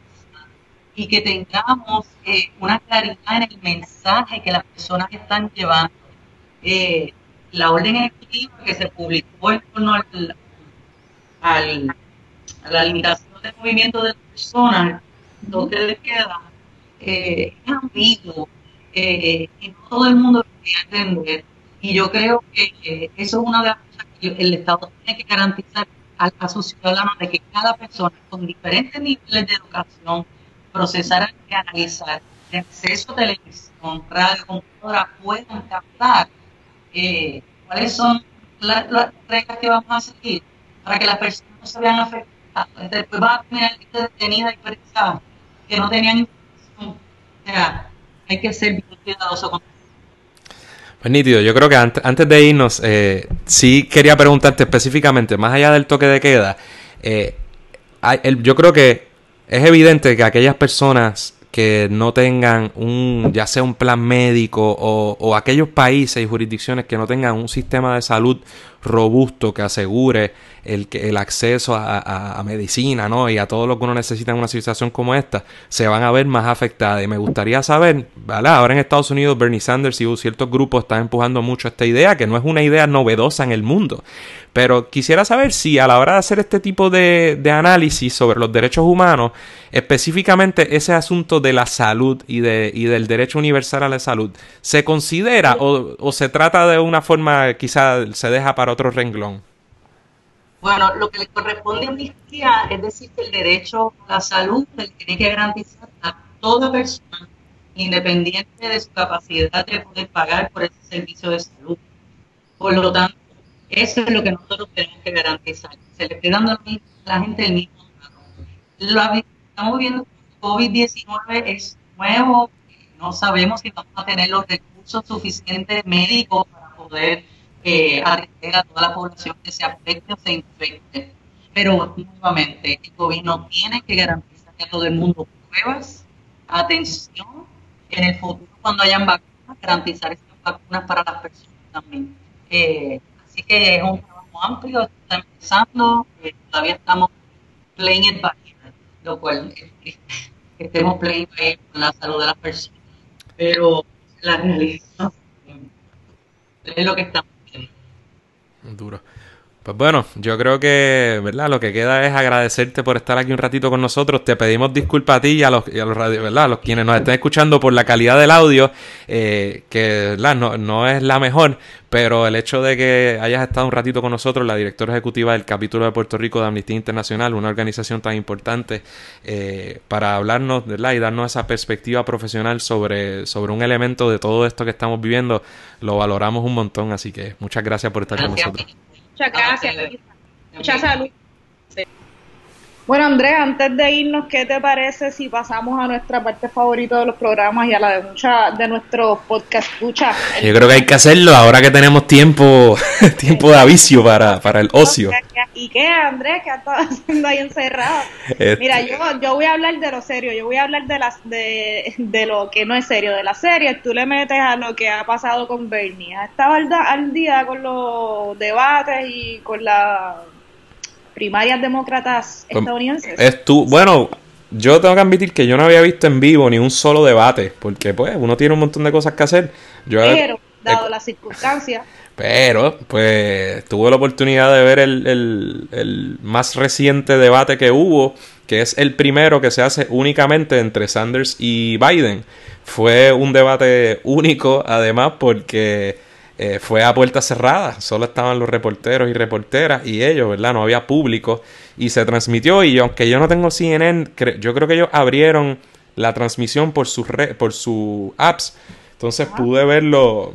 y que tengamos eh, una claridad en el mensaje que las personas están llevando. Eh, la orden ejecutiva que se publicó en torno al, a la limitación del movimiento de personas, donde queda, eh, es ambiguo eh, y no todo el mundo lo quiere entender. Y yo creo que eso es una de las cosas que el Estado tiene que garantizar a, a sus ciudadanos de que cada persona con diferentes niveles de educación, procesar analizar de acceso a televisión, radio, computadora puedan captar eh, cuáles son las, reglas que vamos a seguir para que las personas no se vean afectadas. Después van a tener gente detenida y presadas que no tenían información. O sea, hay que ser bien cuidadoso con pues nítido, yo creo que antes, de irnos, eh, sí quería preguntarte específicamente, más allá del toque de queda, eh, yo creo que es evidente que aquellas personas que no tengan un, ya sea un plan médico o, o, aquellos países y jurisdicciones que no tengan un sistema de salud robusto que asegure el, el acceso a, medicina ¿no? y a todo lo que uno necesita en una situación como esta, se van a ver más afectadas. Y me gustaría saber, ¿vale? ahora en Estados Unidos Bernie Sanders y ciertos grupos están empujando mucho esta idea, que no es una idea novedosa en el mundo. Pero quisiera saber si a la hora de hacer este tipo de, análisis sobre los derechos humanos, específicamente ese asunto de la salud y, de, y del derecho universal a la salud, ¿se considera o, se trata de una forma, quizá se deja para otro renglón? Bueno, lo que le corresponde a amnistía es decir que el derecho a la salud se tiene que garantizar a toda persona, independiente de su capacidad de poder pagar por ese servicio de salud. Por lo tanto, eso es lo que nosotros tenemos que garantizar. Se le esté dando a la gente el mismo Lo estamos viendo que COVID-19 es nuevo, no sabemos si vamos a tener los recursos suficientes médicos para poder eh, atender a toda la población que se afecte o se infecte. Pero nuevamente, el gobierno tiene que garantizar a todo el mundo pruebas, atención, en el futuro cuando hayan vacunas, garantizar estas vacunas para las personas también. Eh, así que es un trabajo amplio, está empezando, eh, todavía estamos playing it by lo cual eh, estemos playing by con la salud de las personas, pero la realidad es lo que estamos viendo. Duro. Pues bueno, yo creo que, ¿verdad? Lo que queda es agradecerte por estar aquí un ratito con nosotros. Te pedimos disculpas a ti y a los, y a los ¿verdad? A los quienes nos están escuchando por la calidad del audio, eh, que, ¿verdad? No, no es la mejor, pero el hecho de que hayas estado un ratito con nosotros, la directora ejecutiva del capítulo de Puerto Rico de Amnistía Internacional, una organización tan importante, eh, para hablarnos, ¿verdad? Y darnos esa perspectiva profesional sobre, sobre un elemento de todo esto que estamos viviendo, lo valoramos un montón. Así que muchas gracias por estar con nosotros. Muchas gracias. Ok. Lisa. Mucha salud. Bueno, Andrés, antes de irnos, ¿qué te parece si pasamos a nuestra parte favorita de los programas y a la de muchas de nuestros podcast escucha? Yo creo que hay que hacerlo ahora que tenemos tiempo, tiempo de avicio para, para el ocio. ¿Y qué, Andrés? ¿Qué estado haciendo ahí encerrado? Este, Mira, yo, yo voy a hablar de lo serio, yo voy a hablar de, las, de, de lo que no es serio, de las series. Tú le metes a lo que ha pasado con Bernie. ¿Has estado al, al día con los debates y con las primarias demócratas estadounidenses? Es tú, bueno, yo tengo que admitir que yo no había visto en vivo ni un solo debate, porque pues uno tiene un montón de cosas que hacer. Yo, Pero, dado eh, las circunstancias, pero, pues tuve la oportunidad de ver el, el- el más reciente debate que hubo, que es el primero que se hace únicamente entre Sanders y Biden. Fue un debate único, además, porque eh, fue a puertas cerradas. Solo estaban los reporteros y reporteras y ellos, ¿verdad? No había público. Y se transmitió. Y aunque yo no tengo CNN, cre- yo creo que ellos abrieron la transmisión por sus por sus apps. Entonces pude verlo,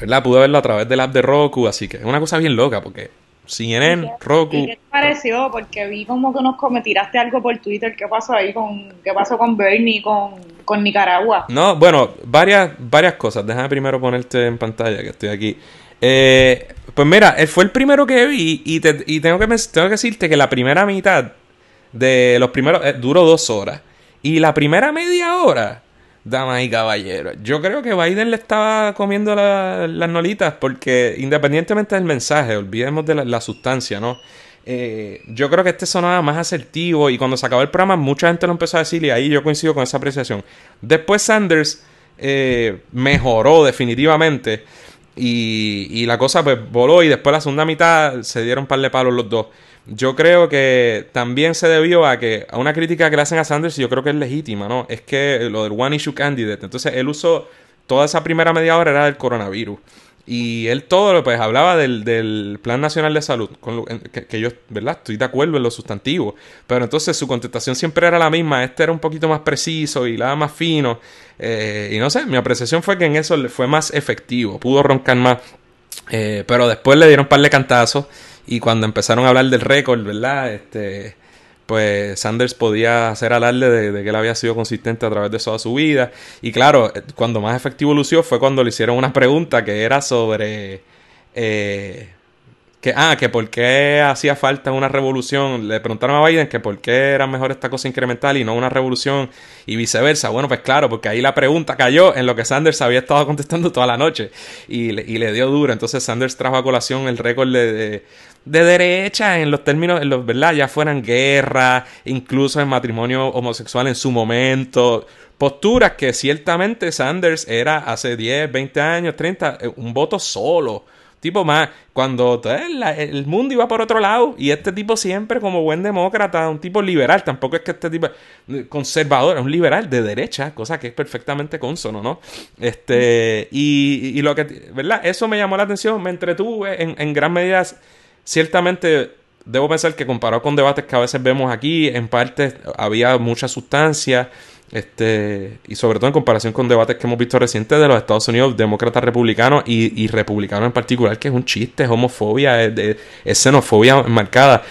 ¿verdad? Pude verlo a través del app de Roku. Así que es una cosa bien loca porque CNN, Roku. ¿y qué te pareció? Porque vi como que nos tiraste algo por Twitter. ¿Qué pasó ahí con, qué pasó con Bernie, con, con Nicaragua? No, bueno, varias, varias cosas. Déjame primero ponerte en pantalla, que estoy aquí. Eh, pues mira, él fue el primero que vi y, te- y tengo, que, tengo que decirte que la primera mitad de los primeros eh, duró dos horas. Y la primera media hora, damas y caballeros, yo creo que Biden le estaba comiendo la- las nolitas porque independientemente del mensaje, olvidemos de la, la sustancia, ¿no? Eh, yo creo que este sonaba más asertivo y cuando se acabó el programa mucha gente lo empezó a decir y ahí yo coincido con esa apreciación. Después Sanders eh, mejoró definitivamente y, y la cosa pues voló y después la segunda mitad se dieron un par de palos los dos. Yo creo que también se debió a que a una crítica que le hacen a Sanders, y yo creo que es legítima, ¿no? Es que lo del One Issue Candidate. Entonces él usó toda esa primera media hora del coronavirus. Y él todo, pues, hablaba del, del Plan Nacional de Salud, lo- que, que yo, ¿verdad? Estoy de acuerdo en los sustantivos. Pero entonces su contestación siempre era la misma. Este era un poquito más preciso y la más fino. Eh, y no sé, mi apreciación fue que en eso fue más efectivo. Pudo roncar más. Eh, pero después le dieron un par de cantazos. Y cuando empezaron a hablar del récord, ¿verdad? Este, pues Sanders podía hacer alarde de, que él había sido consistente a través de toda su vida. Y claro, eh, cuando más efectivo lució fue cuando le hicieron una pregunta que era sobre. eh, que, ah, que por qué hacía falta una revolución. Le preguntaron a Biden que por qué era mejor esta cosa incremental y no una revolución y viceversa. Bueno, pues claro, porque ahí la pregunta cayó en lo que Sanders había estado contestando toda la noche y le, y le dio duro. Entonces Sanders trajo a colación el récord de, de derecha en los términos, en los, ¿verdad? Ya fueran guerra, incluso en matrimonio homosexual en su momento. Posturas que ciertamente Sanders era hace 10, 20 años, 30, eh, un voto solo. Tipo más, cuando eh, el mundo iba por otro lado y este tipo siempre como buen demócrata, un tipo liberal, tampoco es que este tipo eh, conservador, es un liberal de derecha, cosa que es perfectamente consono, ¿no? Este, y, y lo que, ¿verdad? Eso me llamó la atención, me entretuve en, en gran medida, ciertamente debo pensar que comparado con debates que a veces vemos aquí, en parte había mucha sustancia, este, y sobre todo en comparación con debates que hemos visto recientes de los Estados Unidos, demócratas republicanos y, y republicanos en particular, que es un chiste, es homofobia, es, de- es xenofobia marcada.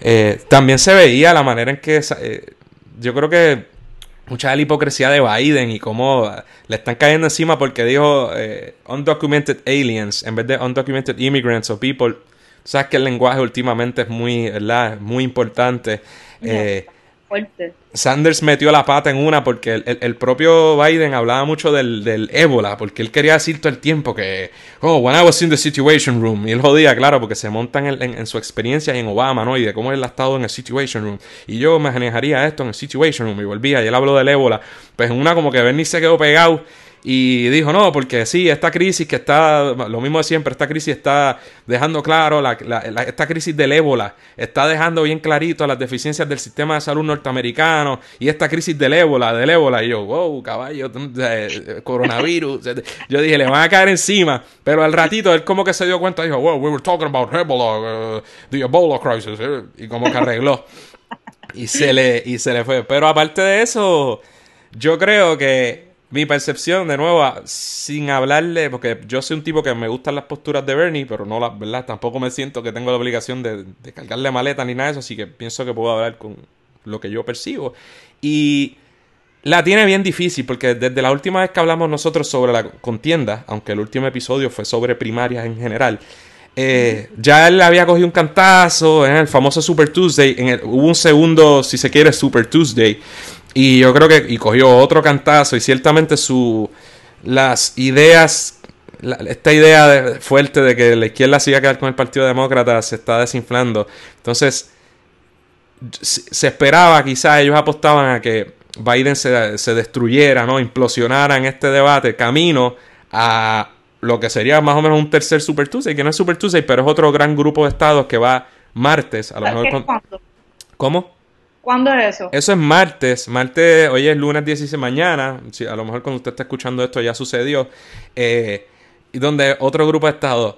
Eh, también se veía la manera en que eh, yo creo que mucha de la hipocresía de Biden y cómo le están cayendo encima porque dijo eh, undocumented aliens en vez de undocumented immigrants o people. Sabes que el lenguaje últimamente es muy, ¿verdad? Muy importante. Eh, fuerte. Sanders metió la pata en una porque el, el, propio Biden hablaba mucho del, del, ébola, porque él quería decir todo el tiempo que, oh, when I was in the situation room, y él jodía, claro, porque se montan en, en, su experiencia en Obama, ¿no? Y de cómo él ha estado en el situation room. Y yo me manejaría esto en el situation room y volvía, y él habló del ébola. Pues en una como que Bernie se quedó pegado y dijo, no, porque sí, esta crisis que está, lo mismo de siempre, esta crisis está dejando claro, la, esta crisis del ébola está dejando bien clarito las deficiencias del sistema de salud norteamericano y esta crisis del ébola, del ébola. Y yo, wow, caballo, eh, coronavirus. yo dije, le van a caer encima, pero al ratito él como que se dio cuenta, dijo, wow, we were talking about Ebola, uh, the Ebola crisis, eh", y como que arregló. y se le, y se le fue. Pero aparte de eso, yo creo que mi percepción, de nuevo, sin hablarle, porque yo soy un tipo que me gustan las posturas de Bernie, pero no las, ¿verdad? Tampoco me siento que tengo la obligación de, cargarle maleta ni nada de eso, así que pienso que puedo hablar con lo que yo percibo. Y la tiene bien difícil, porque desde la última vez que hablamos nosotros sobre la contienda, aunque el último episodio fue sobre primarias en general, eh, ya él había cogido un cantazo en el famoso Super Tuesday, en hubo un segundo, si se quiere, Super Tuesday y yo creo que y cogió otro cantazo y ciertamente su las ideas esta idea fuerte de que la izquierda se iba a quedar con el Partido Demócrata se está desinflando. Entonces, se esperaba, quizás ellos apostaban a que Biden se, se destruyera, ¿no? implosionara en este debate, camino a lo que sería más o menos un tercer Super Tuesday, que no es Super Tuesday, pero es otro gran grupo de estados que va martes, a lo mejor. ¿Cómo? ¿Cuándo es eso? Eso es martes. Martes, hoy es lunes 16, mañana. a lo mejor cuando usted está escuchando esto ya sucedió. Eh, donde otro grupo de estados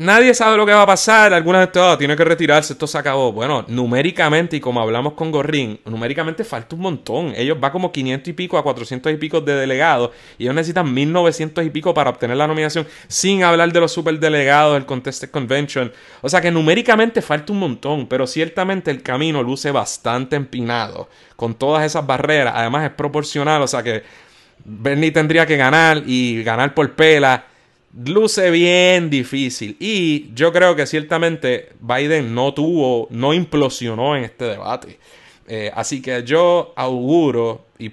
Nadie sabe lo que va a pasar. Algunas de oh, tiene que retirarse, esto se acabó. Bueno, numéricamente, y como hablamos con Gorrín, numéricamente falta un montón. Ellos va como 500 y pico a 400 y pico de delegados. Y ellos necesitan 1900 y pico para obtener la nominación, sin hablar de los superdelegados, el Contested Convention. O sea que numéricamente falta un montón, pero ciertamente el camino luce bastante empinado. Con todas esas barreras. Además es proporcional, o sea que Bernie tendría que ganar y ganar por pela luce bien difícil. Y yo creo que ciertamente Biden no tuvo, no implosionó en este debate. Eh, así que yo auguro, y,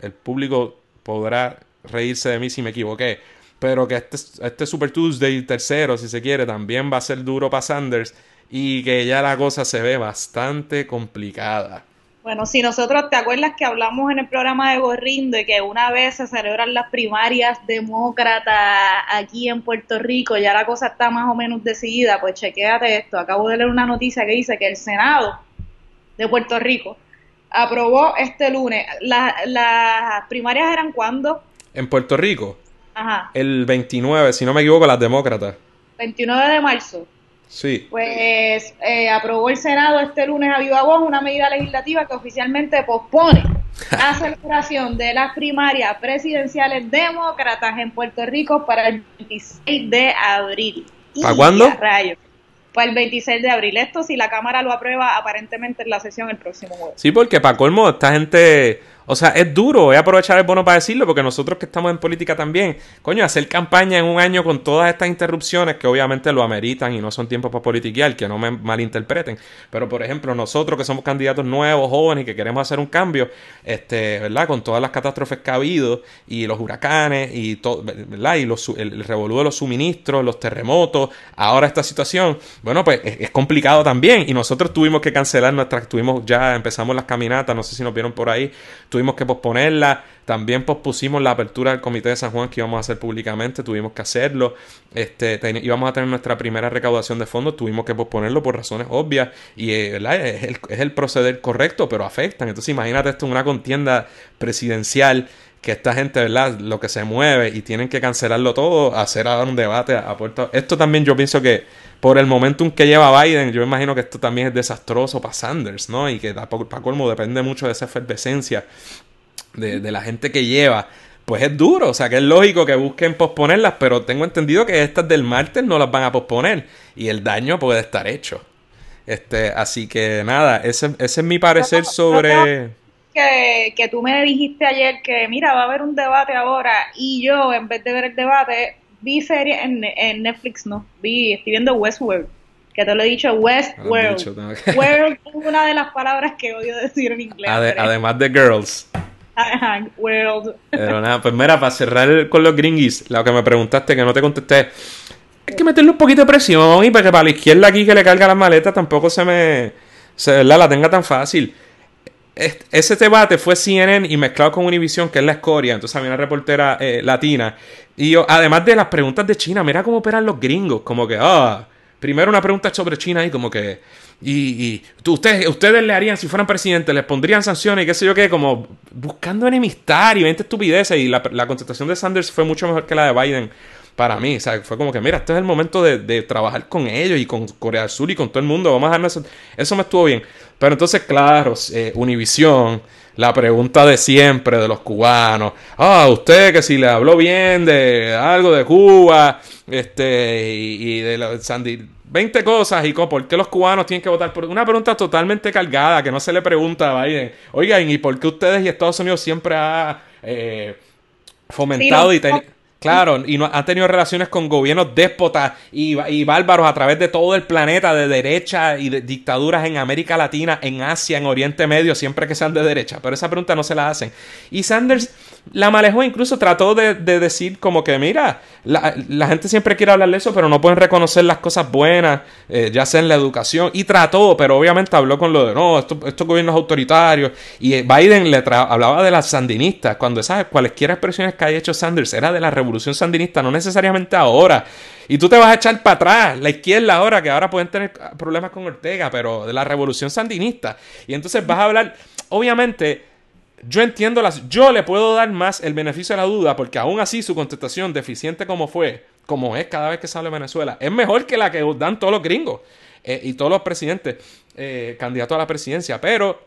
el público podrá reírse de mí si me equivoqué, pero que este, este Super Tuesday tercero, si se quiere, también va a ser duro para Sanders y que ya la cosa se ve bastante complicada. Bueno, si nosotros, ¿te acuerdas que hablamos en el programa de Gorrín de que una vez se celebran las primarias demócratas aquí en Puerto Rico, ya la cosa está más o menos decidida? Pues chequéate esto, acabo de leer una noticia que dice que el Senado de Puerto Rico aprobó este lunes. ¿Las primarias eran cuándo? En Puerto Rico. Ajá. El 29, si no me equivoco, las demócratas. 29 de marzo. Sí. Pues eh, aprobó el Senado este lunes a viva voz una medida legislativa que oficialmente pospone la celebración de las primarias presidenciales demócratas en Puerto Rico para el 26 de abril. ¿Para cuándo? Para el 26 de abril. Esto si la Cámara lo aprueba aparentemente en la sesión el próximo jueves. Sí, porque para colmo, esta gente o sea, es duro, voy a aprovechar el bono para decirlo, porque nosotros que estamos en política también, coño, hacer campaña en un año con todas estas interrupciones que obviamente lo ameritan y no son tiempos para politiquear, que no me malinterpreten. Pero, por ejemplo, nosotros que somos candidatos nuevos, jóvenes y que queremos hacer un cambio, este, ¿verdad? Con todas las catástrofes que ha habido y los huracanes y todo, ¿verdad? Y los, el, revolú de los suministros, los terremotos, ahora esta situación, bueno, pues es, es complicado también. Y nosotros tuvimos que cancelar nuestras, tuvimos ya, empezamos las caminatas, no sé si nos vieron por ahí tuvimos que posponerla. También pospusimos la apertura del Comité de San Juan que íbamos a hacer públicamente, tuvimos que hacerlo. Este, íbamos a tener nuestra primera recaudación de fondos, tuvimos que posponerlo por razones obvias y eh, Es, el, proceder correcto, pero afectan. Entonces imagínate esto en una contienda presidencial que esta gente, ¿verdad? Lo que se mueve y tienen que cancelarlo todo, hacer ahora un debate a, puerta. Esto también yo pienso que por el momentum que lleva Biden, yo imagino que esto también es desastroso para Sanders, ¿no? Y que para colmo depende mucho de esa efervescencia de, de la gente que lleva pues es duro. O sea, que es lógico que busquen posponerlas, pero tengo entendido que estas del martes no las van a posponer y el daño puede estar hecho. Este, así que nada, ese, ese es mi parecer sobre que, tú me dijiste ayer que, mira, va a haber un debate ahora y yo, en vez de ver el debate, vi serie en, Netflix, no, vi, estoy viendo Westworld. que te lo he dicho, Westworld. dicho, World es una de las palabras que odio decir en inglés. Pero- además de girls. Ajá, World. Pero nada, pues mira, para cerrar con los gringuis, lo que me preguntaste que no te contesté, hay que meterle un poquito de presión y para que para la izquierda aquí que le carga las maletas tampoco se me, se, la tenga tan fácil. Ese debate fue CNN y mezclado con Univision, que es la escoria. Entonces había una reportera eh, latina. Y además de las preguntas de China, mira cómo operan los gringos. Como que, ah, primero una pregunta sobre China y como que, y, ustedes, ustedes le harían, si fueran presidentes, les pondrían sanciones y qué sé yo qué, como buscando enemistar y 20 estupideces. Y la, la contestación de Sanders fue mucho mejor que la de Biden para mí. O sea, fue como que, mira, este es el momento de, de trabajar con ellos y con Corea del Sur y con todo el mundo. Vamos a darnos eso. Eso me estuvo bien. Pero entonces, claro, eh, Univisión, la pregunta de siempre de los cubanos. Ah, usted que si le habló bien de algo de Cuba, este, y, y de la, Sandy. 20 cosas y por qué los cubanos tienen que votar por una pregunta totalmente cargada que no se le pregunta a Biden. Oigan, ¿y por qué ustedes y Estados Unidos siempre ha eh, fomentado Sí, y ten- claro y no han tenido relaciones con gobiernos déspotas y, y bárbaros a través de todo el planeta de derecha y de dictaduras en América Latina, en Asia, en Oriente Medio, siempre que sean de derecha. Pero esa pregunta no se la hacen. Y Sanders la manejó, incluso trató de, de decir como que, mira, la, la gente siempre quiere hablar de eso, pero no pueden reconocer las cosas buenas, eh, ya sea en la educación. Y trató, pero obviamente habló con lo de, no, esto- estos gobiernos autoritarios. Y eh, Biden le hablaba de las sandinistas, cuando esas cualesquiera expresiones que haya hecho Sanders era de la revolución sandinista, no necesariamente ahora. Y tú te vas a echar para atrás, la izquierda ahora, que ahora pueden tener problemas con Ortega, pero de la revolución sandinista. Y entonces vas a hablar, obviamente, yo entiendo las. Yo le puedo dar más el beneficio de la duda, porque aún así su contestación, deficiente como fue, como es cada vez que de Venezuela, es mejor que la que dan todos los gringos eh, y todos los presidentes eh, candidatos a la presidencia. Pero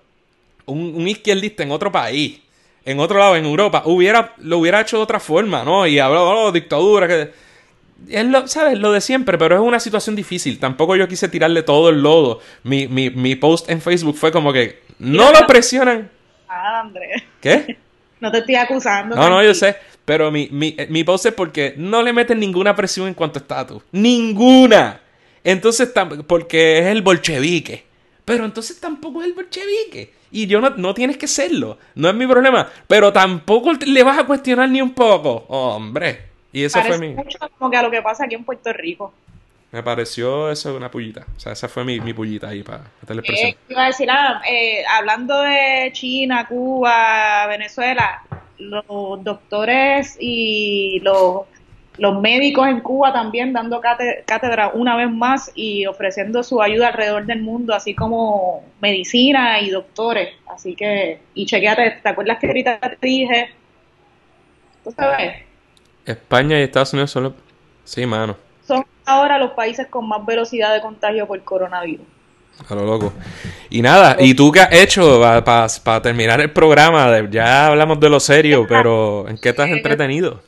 un izquierdista en otro país, en otro lado, en Europa, hubiera, lo hubiera hecho de otra forma, ¿no? Y habló, oh, dictadura, que. Es lo, ¿sabes? Lo de siempre, pero es una situación difícil. Tampoco yo quise tirarle todo el lodo. Mi, mi, mi post en Facebook fue como que no lo presionan. Ah. ¿Qué? No te estoy acusando. No, no, yo sé. Pero mi, mi, eh, mi post es porque no le meten ninguna presión en cuanto a estatus. ¡Ninguna! Entonces, porque es el bolchevique. Pero entonces tampoco es el bolchevique. Y yo no, no tienes que serlo. No es mi problema. Pero tampoco le vas a cuestionar ni un poco. Hombre. Y eso Parece fue mi... mucho como que a lo que pasa aquí en Puerto Rico. Me pareció eso una pullita. O sea, esa fue mi, mi pullita ahí para meterle Eh, iba a decir, ah, eh, hablando de China, Cuba, Venezuela, los doctores y los, los médicos en Cuba también dando cáte- cátedra una vez más y ofreciendo su ayuda alrededor del mundo, así como medicina y doctores. Así que, y chequeate, ¿te acuerdas que ahorita te dije? ¿Tú sabes? España y Estados Unidos son los... Sí, mano. Son ahora los países con más velocidad de contagio por coronavirus. A lo loco. Y nada, ¿y tú qué has hecho para terminar el programa? Ya hablamos de lo serio, pero ¿en qué estás entretenido?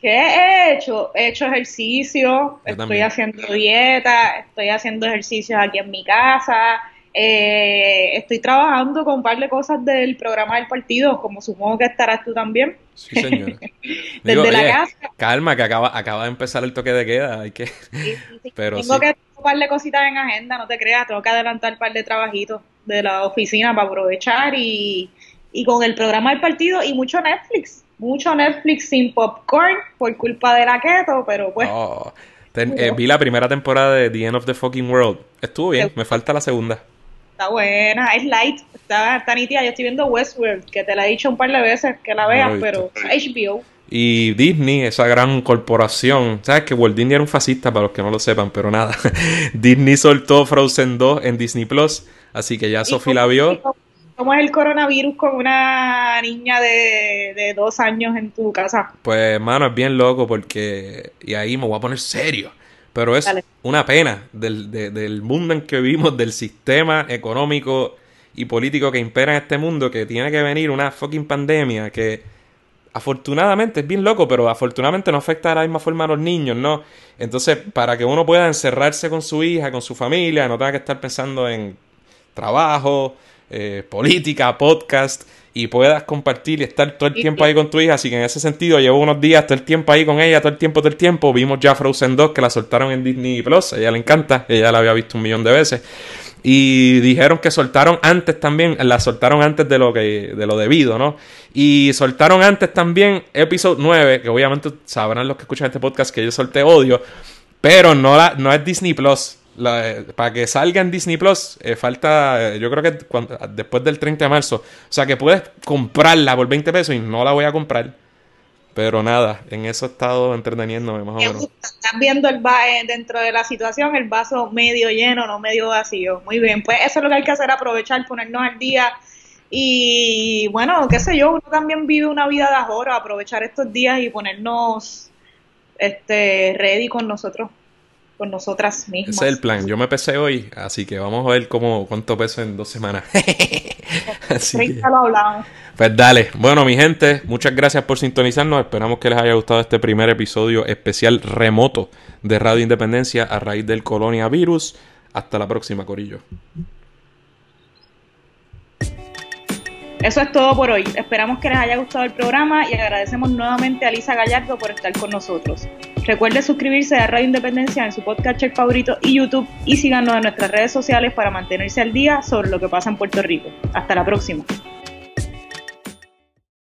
¿Qué he hecho? He hecho ejercicio, estoy también. haciendo dieta, estoy haciendo ejercicios aquí en mi casa, eh, estoy trabajando con un par de cosas del programa del partido, como supongo que estarás tú también. Sí, señor. Desde la oye, casa. Calma, que acaba, acaba de empezar el toque de queda. Hay que... Pero tengo sí. que un par de cositas en agenda, no te creas, tengo que adelantar un par de trabajitos de la oficina para aprovechar y, y con el programa del partido y mucho Netflix, mucho Netflix sin popcorn por culpa de la keto, pero pues... Oh, ten- eh, vi la primera temporada de The End of the Fucking World. Estuvo bien, me falta la segunda. Está buena, es light, está, está nítida. Yo estoy viendo Westworld, que te la he dicho un par de veces que la No veas, he pero HBO. Y Disney, esa gran corporación, ¿sabes que Walt Disney era un fascista para los que no lo sepan? Pero nada, Disney soltó Frozen 2 en Disney Plus, así que ya Sophie la vio. ¿Cómo es el coronavirus con una niña de, de dos años en tu casa? Pues, mano, es bien loco porque. Y ahí me voy a poner serio. Pero es Dale. una pena del, de- del mundo en que vivimos, del sistema económico y político que impera en este mundo, que tiene que venir una fucking pandemia que afortunadamente es bien loco, pero afortunadamente no afecta de la misma forma a los niños, ¿no? Entonces, para que uno pueda encerrarse con su hija, con su familia, no tenga que estar pensando en trabajo, eh, política, podcast y puedas compartir y estar todo el tiempo ahí con tu hija. Así que en ese sentido, llevo unos días todo el tiempo ahí con ella, todo el tiempo, todo el tiempo. Vimos ya Frozen 2 que la soltaron en Disney Plus. A ella le encanta, ella la había visto un millón de veces. Y dijeron que soltaron antes también, la soltaron antes de lo que de lo debido, ¿no? Y soltaron antes también episodio 9, que obviamente sabrán los que escuchan este podcast que yo solté odio, pero no, la, no es Disney Plus. La, para que salga en Disney Plus, eh, falta, eh, yo creo que después del 30 de marzo. O sea que puedes comprarla por 20 pesos y no la voy a comprar. Pero nada, en eso he estado entreteniéndome más o menos. Están viendo el eh, dentro de la situación el vaso medio lleno, no medio vacío. Muy bien, pues eso es lo que hay que hacer, aprovechar, ponernos al día. Y bueno, qué sé yo, uno también vive una vida de ahora, aprovechar estos días y ponernos este ready con nosotros con nosotras mismas. Ese es el plan. Yo me pesé hoy, así que vamos a ver cómo, cuánto peso en dos semanas. así lo hablamos. Pues dale. Bueno, mi gente, muchas gracias por sintonizarnos. Esperamos que les haya gustado este primer episodio especial remoto de Radio Independencia a raíz del Colonia Virus. Hasta la próxima, Corillo. Eso es todo por hoy. Esperamos que les haya gustado el programa y agradecemos nuevamente a Lisa Gallardo por estar con nosotros. Recuerde suscribirse a Radio Independencia en su podcast favorito y YouTube y síganos en nuestras redes sociales para mantenerse al día sobre lo que pasa en Puerto Rico. Hasta la próxima.